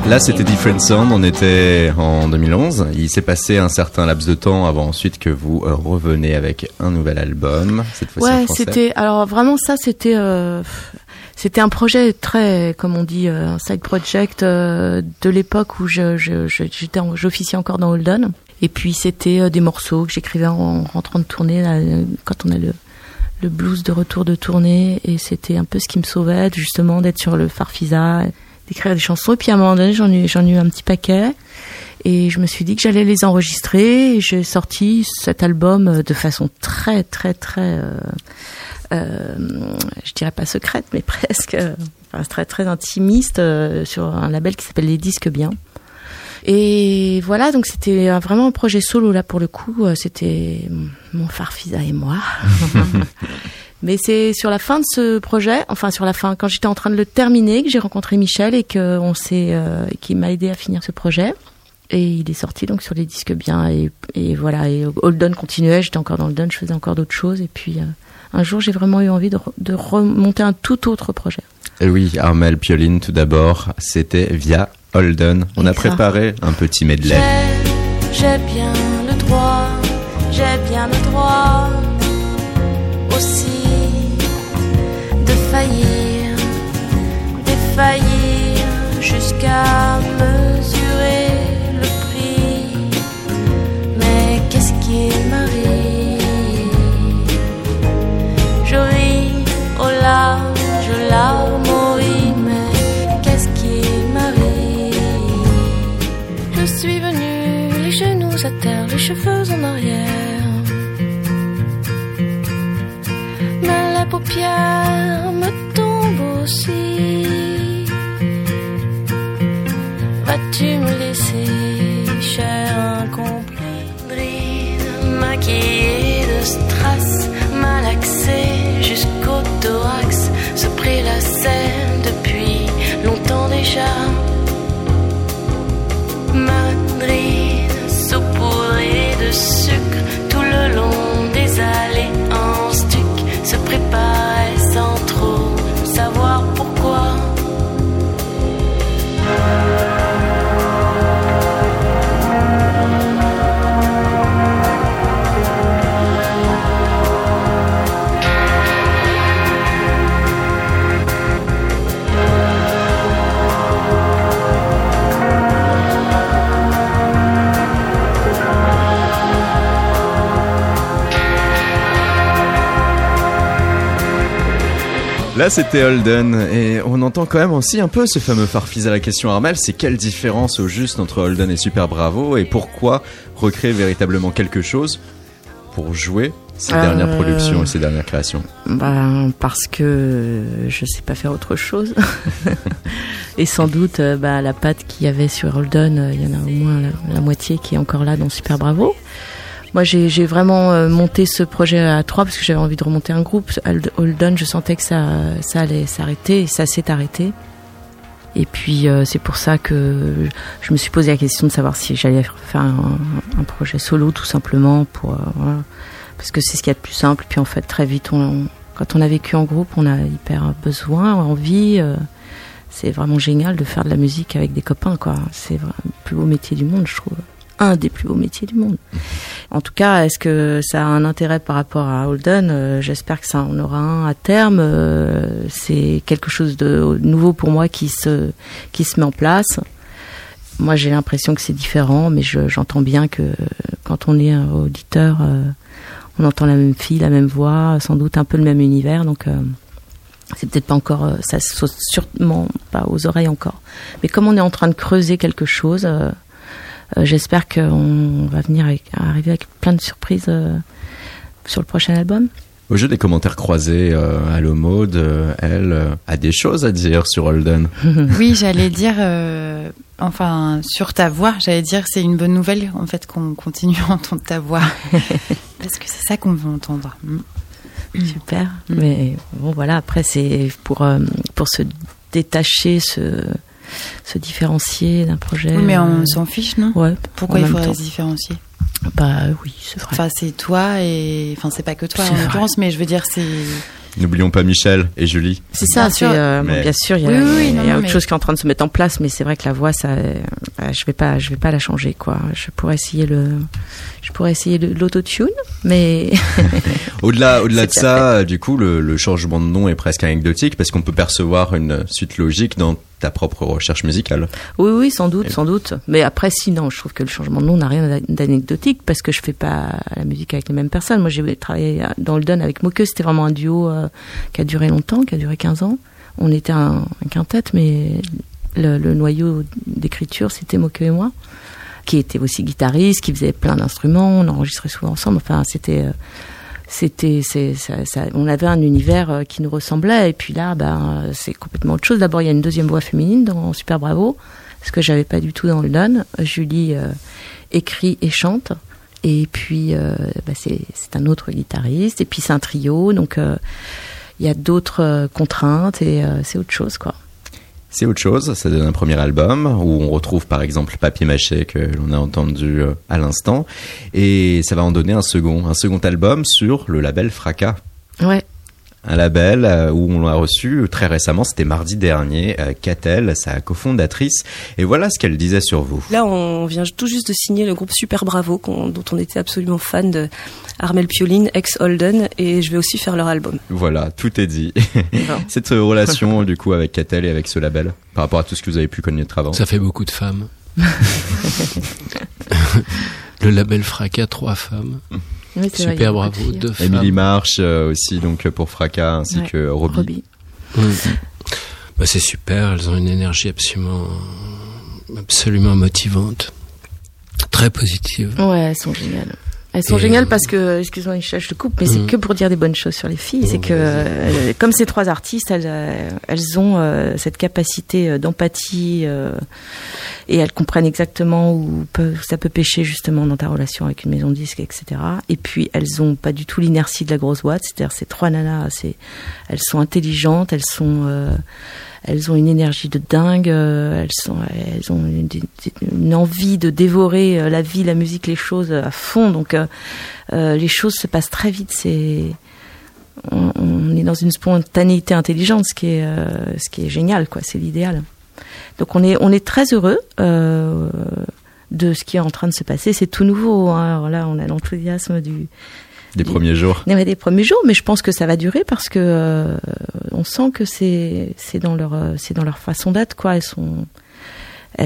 Là, c'était Different Sound. On était en 2011. Il s'est passé un certain laps de temps avant ensuite que vous euh, reveniez avec un nouvel album. Cette fois-ci Ouais, c'était alors vraiment ça c'était euh, c'était un projet très comme on dit euh, un side project euh, de l'époque où je je- je- j'étais en- j'officiais encore dans Holden et puis c'était des morceaux que j'écrivais en rentrant de tournée là, quand on a le le blues de retour de tournée et c'était un peu ce qui me sauvait justement d'être sur le Farfisa d'écrire des chansons. Et puis à un moment donné j'en ai j'en ai eu un petit paquet. Et je me suis dit que j'allais les enregistrer. Et j'ai sorti cet album euh, de façon très très très euh, euh, je dirais pas secrète mais <laughs> presque euh, enfin, très très intimiste sur un label qui s'appelle Les Disques Bien. Et voilà donc c'était vraiment un projet solo là pour le coup. C'était mon farfisa et moi <laughs> <laughs> mais c'est sur la fin de ce projet enfin sur la fin quand j'étais en train de le terminer que j'ai rencontré Michel et que on s'est euh, qui m'a aidé à finir ce projet et il est sorti donc sur les disques bien et, et voilà et Holden continuait j'étais encore dans Holden je faisais encore d'autres choses et puis euh, un jour j'ai vraiment eu envie de, re- de remonter un tout autre projet. Et oui, Armel Pioline, tout d'abord, c'était via Holden. On a préparé un petit medley. J'ai, j'ai bien le droit, j'ai bien le droit aussi jusqu'à mesurer le prix. Mais qu'est-ce qui m'arrive? Je ris aux larmes, je larme au riz, mais qu'est-ce qui m'arrive? Je suis venue, les genoux à terre, les cheveux en arrière. Mais les paupières me tombent aussi. Vas-tu me laisser, cher incompris, bride, maquillée de strass, malaxée jusqu'au thorax, se prélassait depuis longtemps déjà. C'était Holden, et on entend quand même aussi un peu ce fameux farfise à la question Armel, c'est quelle différence au juste entre Holden et Super Bravo, et pourquoi recréer véritablement quelque chose pour jouer ces Euh, dernières productions et ces dernières créations? Ben, parce que je sais pas faire autre chose. <laughs> Et sans doute, euh, bah, la patte qu'il y avait sur Holden, euh, il y en a au moins la, la moitié qui est encore là dans Super Bravo. Moi, j'ai vraiment euh, monté ce projet à trois parce que j'avais envie de remonter un groupe. Hold- Holden, je sentais que ça, ça allait s'arrêter et ça s'est arrêté. Et puis, euh, c'est pour ça que je me suis posé la question de savoir si j'allais faire un, projet solo, tout simplement, pour, euh, parce que c'est ce qu'il y a de plus simple. Puis en fait, très vite, quand on a vécu en groupe, on a hyper besoin, envie. c'est vraiment génial de faire de la musique avec des copains, quoi. C'est le plus beau métier du monde, je trouve. Un des plus beaux métiers du monde. En tout cas, est-ce que ça a un intérêt par rapport à Holden? Euh, J'espère que ça en aura un à terme. Euh, c'est quelque chose de nouveau pour moi qui se, qui se met en place. Moi, j'ai l'impression que c'est différent, mais je- j'entends bien que quand on est auditeur, euh, on entend la même fille, la même voix, sans doute un peu le même univers. Donc, euh, c'est peut-être pas encore, euh, ça saute sûrement pas aux oreilles encore. Mais comme on est en train de creuser quelque chose, euh, euh, j'espère qu'on va venir avec- arriver avec plein de surprises euh, sur le prochain album. Au jeu des commentaires croisés, euh, Allo Maud, euh, elle, euh, a des choses à dire sur Holden. <laughs> Oui, j'allais dire, euh, enfin, sur ta voix, j'allais dire, c'est une bonne nouvelle, en fait, qu'on continue à entendre ta voix. <laughs> Parce que c'est ça qu'on veut entendre. Mm. Super. Mais bon, voilà, après, c'est pour, euh, pour se détacher, se, se différencier d'un projet. Oui, mais on euh, s'en fiche, non? Ouais. Pourquoi il faudrait se différencier? Bah oui, c'est vrai. Enfin, c'est toi et. Enfin, c'est pas que toi en vrai. l'occurrence, mais je veux dire, c'est. N'oublions pas Michel et Julie. C'est ça, Bien euh, bon, bien sûr, il y a, Oui, oui, y a non, autre mais- chose qui est en train de se mettre en place, mais c'est vrai que la voix, ça, euh, je vais pas, je vais pas la changer, quoi. Je pourrais essayer le, je pourrais essayer le- l'autotune, mais <laughs> Au-delà, au-delà de ça, du coup, le, le changement de nom est presque anecdotique parce qu'on peut percevoir une suite logique dans ta propre recherche musicale. oui, oui, sans doute, sans doute. Mais après, sinon, je trouve que le changement de nom n'a rien d'anecdotique parce que je fais pas la musique avec les mêmes personnes. Moi, j'ai travaillé dans le Don avec Moqueux, c'était vraiment un duo euh, qui a duré longtemps, qui a duré 15 ans. On était un, un quintet, mais le, le noyau d'écriture, c'était Moqueux et moi. qui était aussi guitariste, qui faisait plein d'instruments, on enregistrait souvent ensemble. Enfin, c'était, euh, c'était, c'est, ça, ça- on avait un univers euh, qui nous ressemblait. Et puis là, ben, euh, c'est complètement autre chose. D'abord, il y a une deuxième voix féminine dans Super Bravo, ce que j'avais pas du tout dans le Don. Julie euh, écrit et chante. Et puis, euh, bah, c'est, c'est un autre guitariste. Et puis, c'est un trio. Donc, euh, il y a d'autres contraintes et c'est autre chose, quoi. C'est autre chose, ça donne un premier album où on retrouve par exemple Papier Mâché que l'on a entendu euh, à l'instant et ça va en donner un second, un second album sur le label Fracas. Un label euh, où on l'a reçu euh, très récemment, c'était mardi dernier, euh, Catel, sa cofondatrice, et voilà ce qu'elle disait sur vous. Là, on vient tout juste de signer le groupe Super Bravo, dont on était absolument fan de Armel Pioline, ex-Holden, et je vais aussi faire leur album. Voilà, tout est dit. <laughs> Cette relation du coup avec Catel et avec ce label, par rapport à tout ce que vous avez pu connaître avant. Ça fait beaucoup de femmes. <laughs> Le label Fracas, trois femmes. <laughs> Oui, vrai, Super bravo, deux femmes. Émilie March euh, aussi donc pour Fracas ainsi Ouais, que Robbie. Robbie. Mm. Bah, c'est super, elles ont une énergie absolument, absolument motivante, très positive. Ouais, elles sont géniales. Elles sont Et, géniales euh, parce que, excuse-moi, je te coupe, mais c'est Mhm. que pour dire des bonnes choses sur les filles. c'est que, euh, comme ces trois artistes, elles, euh, elles ont euh, cette capacité d'empathie euh, et elles comprennent exactement où peut- ça peut pêcher justement dans ta relation avec une maison de disque, etc. Et puis, elles ont pas du tout l'inertie de la grosse boîte. C'est-à-dire, ces trois nanas, elles sont intelligentes, elles sont, euh, elles ont une énergie de dingue, euh, elles ont une, envie de dévorer euh, la vie, la musique, les choses à fond. Donc euh, euh, les choses se passent très vite. C'est on, est dans une spontanéité intelligente, ce qui est euh, génial, quoi. C'est l'idéal. Donc on est très heureux. euh, de ce qui est en train de se passer, c'est tout nouveau. hein. Alors là, on a l'enthousiasme du, Des premiers jours. des premiers jours, mais je pense que ça va durer parce que euh, on sent que c'est c'est dans leur euh, c'est dans leur façon d'être quoi. Elles sont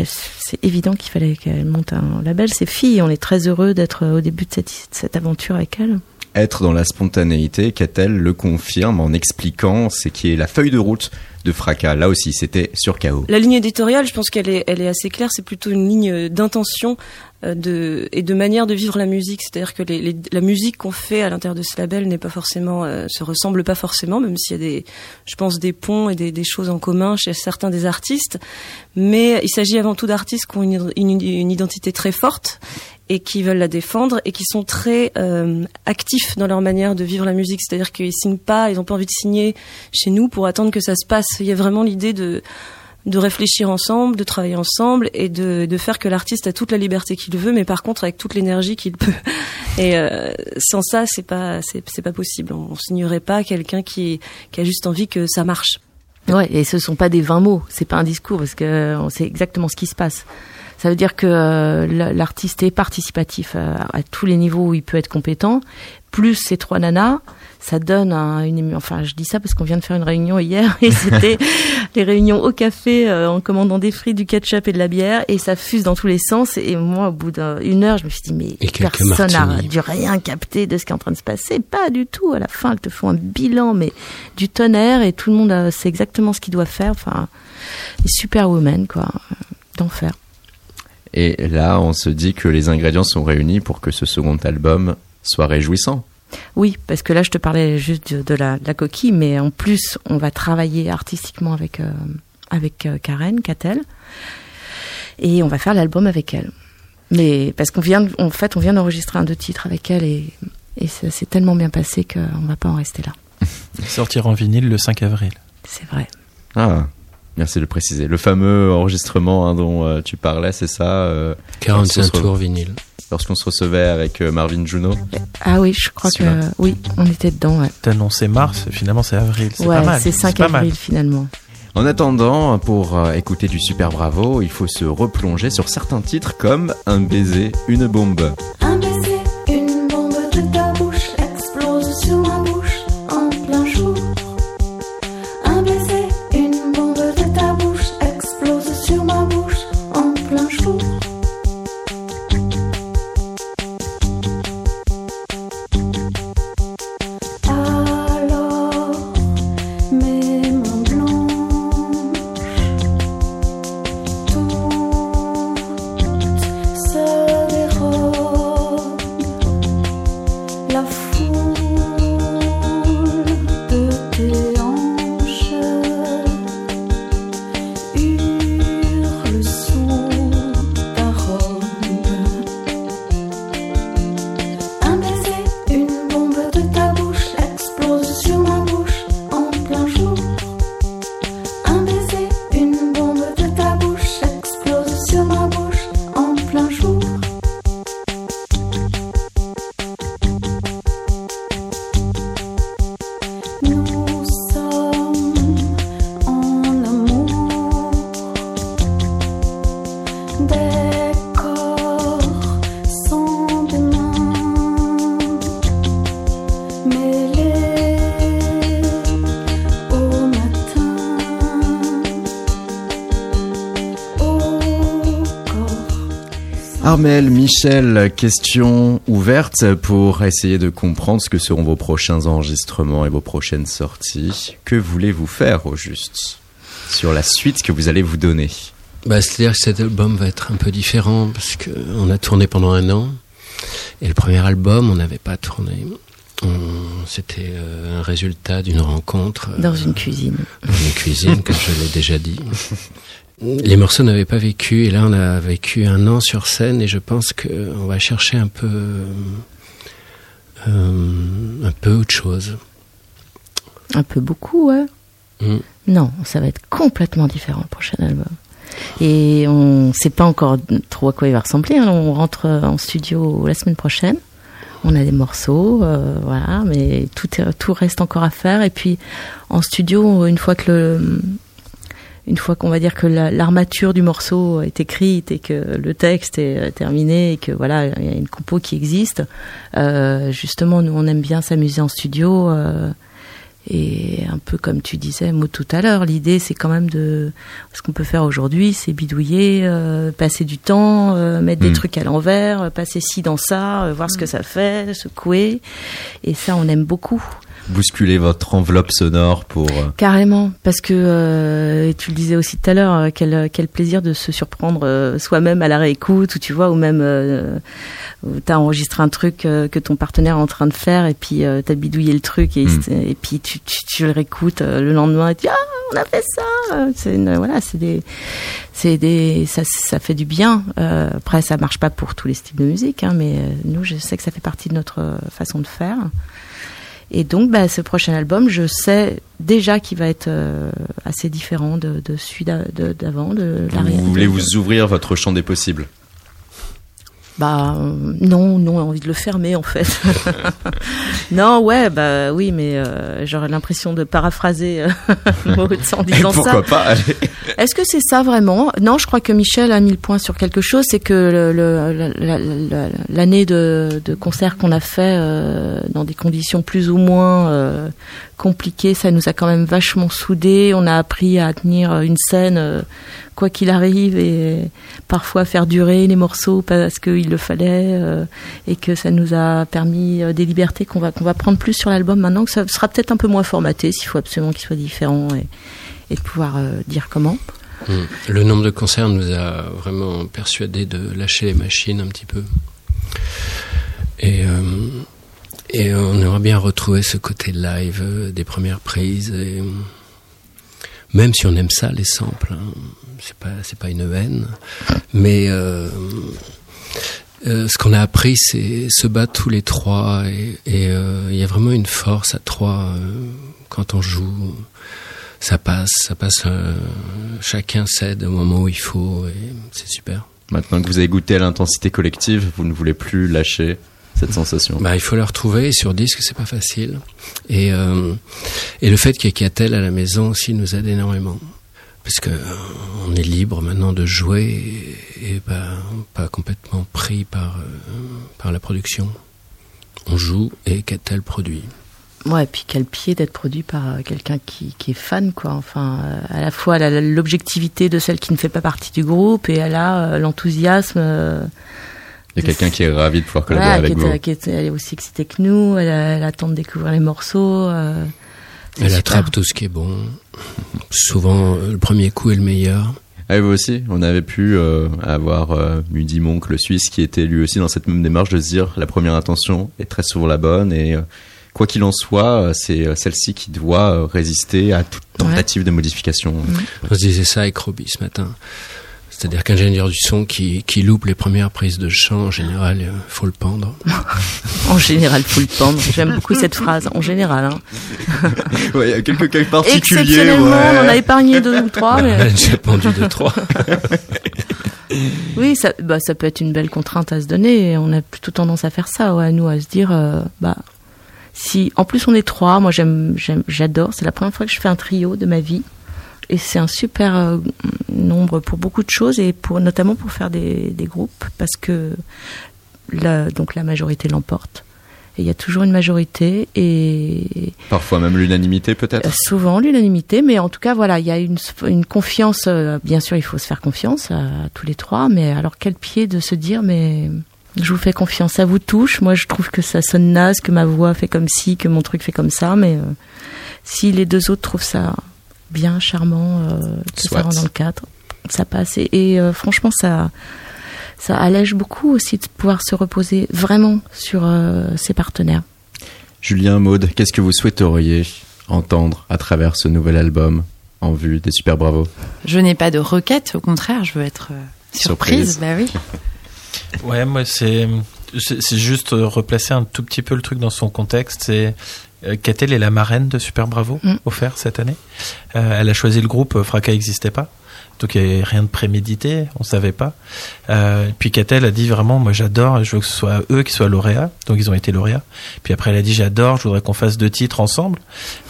c'est évident qu'il fallait qu'elles montent un label. Ces filles, on est très heureux d'être au début de cette, cette aventure avec elles. Être dans la spontanéité, Catel le confirme en expliquant ce qui est la feuille de route de Fracas. Là aussi, c'était sur KO. La ligne éditoriale, je pense qu'elle est, elle est assez claire. C'est plutôt une ligne d'intention euh, de, et de manière de vivre la musique. C'est-à-dire que les, les- la musique qu'on fait à l'intérieur de ce label n'est pas forcément, euh, se ressemble pas forcément, même s'il y a des, je pense, des ponts et des, des choses en commun chez certains des artistes. Mais il s'agit avant tout d'artistes qui ont une, une- une identité très forte et qui veulent la défendre et qui sont très euh, actifs dans leur manière de vivre la musique. C'est-à-dire qu'ils signent pas, ils ont pas envie de signer chez nous pour attendre que ça se passe. Il y a vraiment l'idée de de réfléchir ensemble, de travailler ensemble et de, de faire que l'artiste a toute la liberté qu'il veut, mais par contre avec toute l'énergie qu'il peut. <laughs> Et euh, sans ça, c'est pas c'est pas possible. On, on signerait pas quelqu'un qui qui a juste envie que ça marche. Ouais, et ce sont pas des 20 mots, c'est pas un discours parce que on sait exactement ce qui se passe. Ça veut dire que euh, la- l'artiste est participatif à, à tous les niveaux où il peut être compétent. Plus ces trois nanas, ça donne un, une. Enfin, je dis ça parce qu'on vient de faire une réunion hier <laughs> et c'était <laughs> les réunions au café euh, en commandant des frites, du ketchup et de la bière et ça fuse dans tous les sens. Et moi, au bout d'une heure, je me suis dit mais Et personne n'a dû rien capter de ce qui est en train de se passer. Pas du tout. À la fin, elles te font un bilan, mais du tonnerre et tout le monde euh, sait exactement ce qu'il doit faire. Enfin, les superwomen, quoi, euh, d'enfer. Et là, on se dit que les ingrédients sont réunis pour que ce second album soit réjouissant. Oui, parce que là, je te parlais juste de, de la, de la coquille, mais en plus, on va travailler artistiquement avec euh, avec euh, Karen Catel, et on va faire l'album avec elle. Mais parce qu'on vient, en fait, on vient d'enregistrer un deux titres avec elle, et et ça s'est tellement bien passé qu'on va pas en rester là. <laughs> Sortir en vinyle le 5 avril. C'est vrai. Ah, merci de le préciser. Le fameux enregistrement hein, dont euh, tu parlais, c'est ça euh, 45 lorsqu'on se re- tours vinyle. Lorsqu'on se recevait avec euh, Marvin Juno. Ah oui, je crois que oui, on était dedans. Ouais, T'as annoncé mars, finalement c'est avril. C'est ouais pas mal. c'est 5 pas mal. avril finalement. En attendant, pour euh, écouter du Super Bravo, il faut se replonger sur certains titres comme Un baiser, une bombe. Un baiser, Armel, Michel, question ouverte pour essayer de comprendre ce que seront vos prochains enregistrements et vos prochaines sorties. Que voulez-vous faire au juste sur la suite que vous allez vous donner? Bah, C'est-à-dire que cet album va être un peu différent parce qu'on a tourné pendant un an. Et le premier album, on n'avait pas tourné. C'était euh, un résultat d'une rencontre. euh, Dans une cuisine. Dans une cuisine, comme <laughs> je l'ai déjà dit. Les morceaux n'avaient pas vécu, et là on a vécu un an sur scène, et je pense qu'on va chercher un peu, euh, un peu autre chose. Un peu beaucoup, ouais. Mm. Non, ça va être complètement différent le prochain album. Et on ne sait pas encore trop à quoi il va ressembler. hein. On rentre en studio la semaine prochaine. On a des morceaux, euh, voilà, mais tout, est- tout reste encore à faire. Et puis en studio, une fois que le, une fois qu'on va dire que la- l'armature du morceau est écrite et que le texte est euh, terminé et que voilà, il y a une compo qui existe. euh, justement, nous on aime bien s'amuser en studio. euh, et un peu comme tu disais, tout à l'heure, l'idée c'est quand même de... Ce qu'on peut faire aujourd'hui, c'est bidouiller, euh, passer du temps, euh, mettre des Mm. trucs à l'envers, passer ci dans ça, euh, voir ce que ça fait, secouer. Et ça, on aime beaucoup. Bousculer votre enveloppe sonore pour... euh, Carrément, parce que euh, tu le disais aussi tout à l'heure, euh, quel, quel plaisir de se surprendre soi-même à la réécoute, ou tu vois, ou même euh, t'as enregistré un truc que ton partenaire est en train de faire, et puis euh, t'as bidouillé le truc, et, Mm. et puis tu, tu, tu le réécoutes le lendemain, et tu dis ah on a fait ça, c'est voilà, c'est des, c'est des, ça, ça fait du bien. Après, ça marche pas pour tous les styles de musique, hein, mais nous, je sais que ça fait partie de notre façon de faire. Et donc, bah, ce prochain album, je sais déjà qu'il va être euh, assez différent de, de celui d'a- de- d'avant, de, l'arrière. Vous voulez vous ouvrir votre champ des possibles? Bah euh, non, non, envie de le fermer en fait. <laughs> non, ouais, bah oui, mais euh, j'aurais l'impression de paraphraser euh, <laughs> Maud en disant ça. Pourquoi pas allez. Est-ce que c'est ça vraiment? Non, je crois que Michel a mis le point sur quelque chose, c'est que le- le- la- la- la- l'année de, de concert qu'on a fait euh, dans des conditions plus ou moins euh, compliquées, ça nous a quand même vachement soudés. On a appris à tenir une scène euh, quoi qu'il arrive et parfois faire durer les morceaux parce qu'il le fallait euh, et que ça nous a permis euh, des libertés qu'on va qu'on va prendre plus sur l'album maintenant que ça sera peut-être un peu moins formaté s'il faut absolument qu'il soit différent et, de pouvoir euh, dire comment. Mm. Le nombre de concerts nous a vraiment persuadés de lâcher les machines un petit peu. Et, euh, et on aimerait bien retrouver ce côté live euh, des premières prises. Euh, même si on aime ça, les samples, hein, c'est pas c'est pas une haine, mais euh, euh, ce qu'on a appris, c'est se battre tous les trois et euh, il y a vraiment une force à trois euh, quand on joue. Ça passe, ça passe. euh, chacun cède au moment où il faut et c'est super. Maintenant que vous avez goûté à l'intensité collective, vous ne voulez plus lâcher cette sensation. Bah, il faut le retrouver et sur disque, c'est pas facile. Et, euh, et le fait qu'il y ait Catel à la maison aussi nous aide énormément. Parce que euh, on est libre maintenant de jouer et, et bah, pas complètement pris par, euh, par la production. On joue et Catel produit. Ouais, et puis quel pied d'être produit par quelqu'un qui, qui est fan, quoi. Enfin, euh, à la fois elle a l'objectivité de celle qui ne fait pas partie du groupe et elle a euh, l'enthousiasme. Il y a quelqu'un qui est ravi de pouvoir collaborer voilà, avec qui, vous. elle est aussi excitée que nous. Elle, attend de découvrir les morceaux. euh, Elle super. attrape tout ce qui est bon. Souvent, euh, le premier coup est le meilleur. Ah, et vous aussi, on avait pu euh, avoir euh, Mudi Monk, le Suisse, qui était lui aussi dans cette même démarche de se dire la première intention est très souvent la bonne et euh, quoi qu'il en soit, c'est euh, celle-ci qui doit euh, résister à toute tentative de modification. On se disait ça avec Roby ce matin. C'est-à-dire qu'un ingénieur du son qui, qui loupe les premières prises de chant, en général, il faut le pendre. <laughs> En général, faut le pendre. J'aime beaucoup cette phrase. En général. Hein. <laughs> Ouais, il y a quelques cas particuliers. Exceptionnellement, ouais. on en a épargné deux ou trois. mais- <laughs> J'ai pendu deux, trois. Oui, ça, bah, ça peut être une belle contrainte à se donner. Et on a plutôt tendance à faire ça, ouais, nous, à se dire, euh, bah, si, en plus on est trois, moi j'aime, j'aime, j'adore. C'est la première fois que je fais un trio de ma vie, et c'est un super euh, nombre pour beaucoup de choses et pour notamment pour faire des, des groupes parce que la, donc la majorité l'emporte. Et il y a toujours une majorité et Parfois même l'unanimité peut-être? souvent l'unanimité, mais en tout cas voilà, il y a une, une confiance. euh, bien sûr, il faut se faire confiance à, tous les trois, mais alors quel pied de se dire mais je vous fais confiance, ça vous touche. Moi, je trouve que ça sonne naze, que ma voix fait comme ci, que mon truc fait comme ça, mais euh, si les deux autres trouvent ça bien, charmant, euh, Soit. ça rentre dans le cadre, ça passe. Et, et, euh, franchement, ça ça allège beaucoup aussi de pouvoir se reposer vraiment sur euh, ses partenaires. Julien, Maude, qu'est-ce que vous souhaiteriez entendre à travers ce nouvel album en vue des Super Bravo Je n'ai pas de requête, au contraire, je veux être euh, surprise. Surprise. Bah oui. Ouais, moi c'est c'est juste replacer un tout petit peu le truc dans son contexte. C'est Catel est la marraine de Super Bravo Mm. offert cette année. Euh, elle a choisi le groupe euh, Fracas n'existait pas. Donc il n'y avait rien de prémédité, on savait pas. Euh, puis Catel a dit vraiment, moi j'adore, je veux que ce soit eux qui soient lauréats. Donc ils ont été lauréats. Puis après elle a dit j'adore, je voudrais qu'on fasse deux titres ensemble.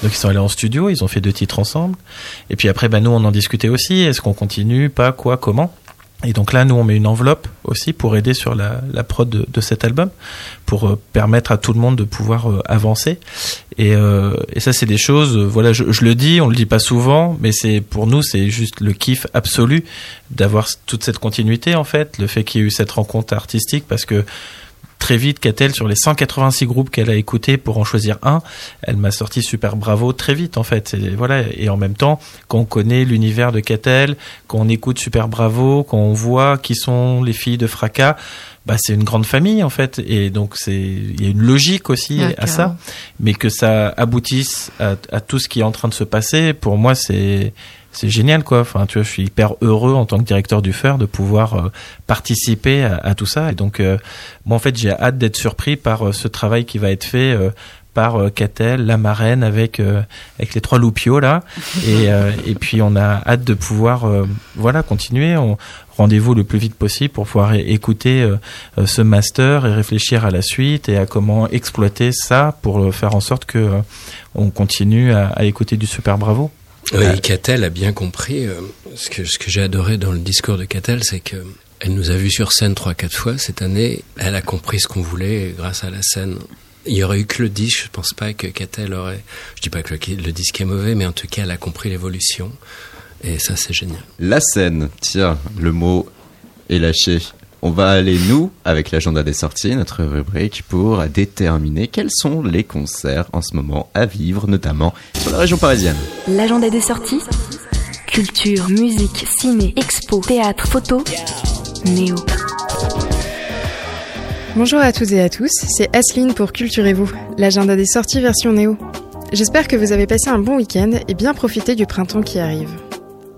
Donc ils sont allés en studio, ils ont fait deux titres ensemble. Et puis après, bah, nous on en discutait aussi. Est-ce qu'on continue, pas, quoi, comment? Et donc là, nous, on met une enveloppe aussi pour aider sur la, prod de, cet album, pour euh, permettre à tout le monde de pouvoir euh, avancer. Et, euh, et ça, c'est des choses. euh, voilà, je, je le dis, on le dit pas souvent, mais c'est pour nous, c'est juste le kiff absolu d'avoir toute cette continuité en fait, le fait qu'il y ait eu cette rencontre artistique, parce que très vite, Catel, sur les 186 groupes qu'elle a écoutés pour en choisir un, elle m'a sorti super bravo très vite en fait. Et voilà. Et en même temps, quand on connaît l'univers de Catel, quand on écoute super bravo, quand on voit qui sont les filles de Fracas, bah c'est une grande famille en fait. Et donc c'est il y a une logique aussi à ça, mais que ça aboutisse à, à tout ce qui est en train de se passer. Pour moi, c'est c'est génial quoi. Enfin, tu vois, je suis hyper heureux en tant que directeur du FER de pouvoir euh, participer à, à tout ça. Et donc, euh, moi en fait, j'ai hâte d'être surpris par euh, ce travail qui va être fait. euh, par Catel, la marraine avec euh, avec les trois loupiaux là <laughs> et euh, et puis on a hâte de pouvoir euh, voilà continuer on rendez-vous le plus vite possible pour pouvoir écouter euh, ce master et réfléchir à la suite et à comment exploiter ça pour faire en sorte que euh, on continue à, à écouter du super bravo Oui, Catel a bien compris. euh, ce que, ce que j'ai adoré dans le discours de Catel, c'est que elle nous a vus sur scène trois, quatre fois cette année. Elle a compris ce qu'on voulait et grâce à la scène. Il y aurait eu que le disque. Je pense pas que Catel aurait. Je dis pas que le, le disque est mauvais, mais en tout cas, elle a compris l'évolution. Et ça, c'est génial. La scène, tiens, le mot est lâché. On va aller, nous, avec l'agenda des sorties, notre rubrique, pour déterminer quels sont les concerts en ce moment à vivre, notamment sur la région parisienne. L'agenda des sorties Culture, musique, ciné, expo, théâtre, photo. Néo. Bonjour à toutes et à tous, c'est Asseline pour Culturez-vous, l'agenda des sorties version Néo. J'espère que vous avez passé un bon week-end et bien profité du printemps qui arrive.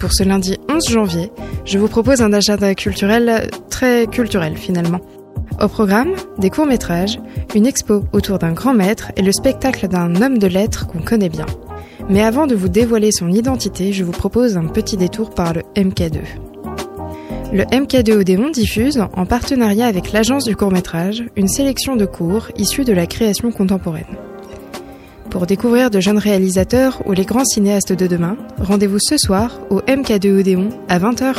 Pour ce lundi 11 janvier, je vous propose un agenda culturel très culturel finalement. Au programme, des courts-métrages, une expo autour d'un grand maître et le spectacle d'un homme de lettres qu'on connaît bien. Mais avant de vous dévoiler son identité, je vous propose un petit détour par le MK2. Le MK2 Odéon diffuse, en partenariat avec l'agence du court-métrage, une sélection de cours issus de la création contemporaine. Pour découvrir de jeunes réalisateurs ou les grands cinéastes de demain, rendez-vous ce soir au MK2 Odéon à 20h.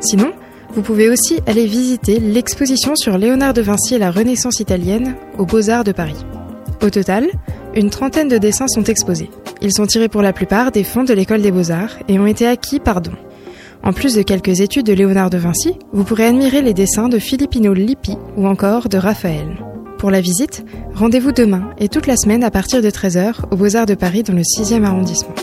Sinon, vous pouvez aussi aller visiter l'exposition sur Léonard de Vinci et la Renaissance italienne aux Beaux-Arts de Paris. Au total, une trentaine de dessins sont exposés. Ils sont tirés pour la plupart des fonds de l'école des Beaux-Arts et ont été acquis par don. En plus de quelques études de Léonard de Vinci, vous pourrez admirer les dessins de Filippino Lippi ou encore de Raphaël. Pour la visite, rendez-vous demain et toute la semaine à partir de 13h aux Beaux-Arts de Paris dans le 6e arrondissement.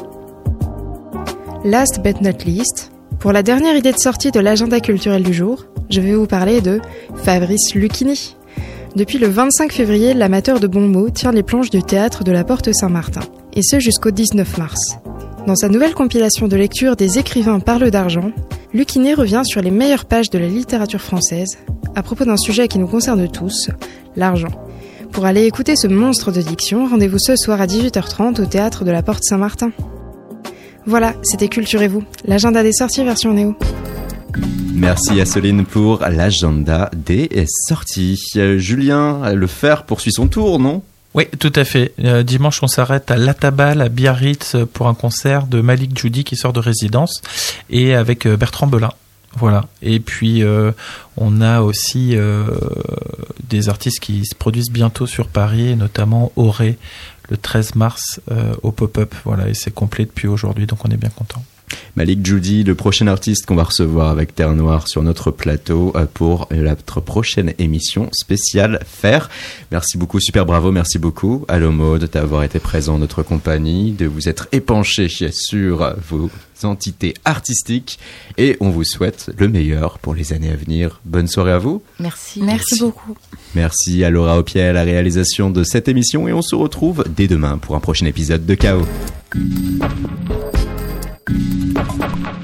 Last but not least, pour la dernière idée de sortie de l'agenda culturel du jour, je vais vous parler de Fabrice Lucchini. Depuis le 25 février, l'amateur de bons mots tient les planches du théâtre de la Porte Saint-Martin, et ce jusqu'au 19 mars. Dans sa nouvelle compilation de lecture des écrivains parlent d'argent, Lucchini revient sur les meilleures pages de la littérature française à propos d'un sujet qui nous concerne tous, l'argent. Pour aller écouter ce monstre de diction, rendez-vous ce soir à 18h30 au théâtre de la Porte Saint-Martin. Voilà, c'était Culturez-vous, l'agenda des sorties version Néo. Merci à Céline pour l'agenda des sorties. Julien, le fer poursuit son tour, non? Oui, tout à fait. Euh, dimanche, on s'arrête à Latabal, à Biarritz, pour un concert de Malik Judy qui sort de résidence, et avec euh, Bertrand Belin. Voilà. Et puis euh, on a aussi euh, des artistes qui se produisent bientôt sur Paris, notamment Auré le 13 mars euh, au pop-up. Voilà, et c'est complet depuis aujourd'hui, donc on est bien content. Malik Judy, le prochain artiste qu'on va recevoir avec Terre Noire sur notre plateau euh, pour notre prochaine émission spéciale Faire. Merci beaucoup, super bravo, merci beaucoup à Lomo de t'avoir été présent en notre compagnie, de vous être épanché sur vos entités artistiques et on vous souhaite le meilleur pour les années à venir. Bonne soirée à vous. Merci. Merci beaucoup. Merci à Laura Opier à la réalisation de cette émission et on se retrouve dès demain pour un prochain épisode de Chaos. Thank you.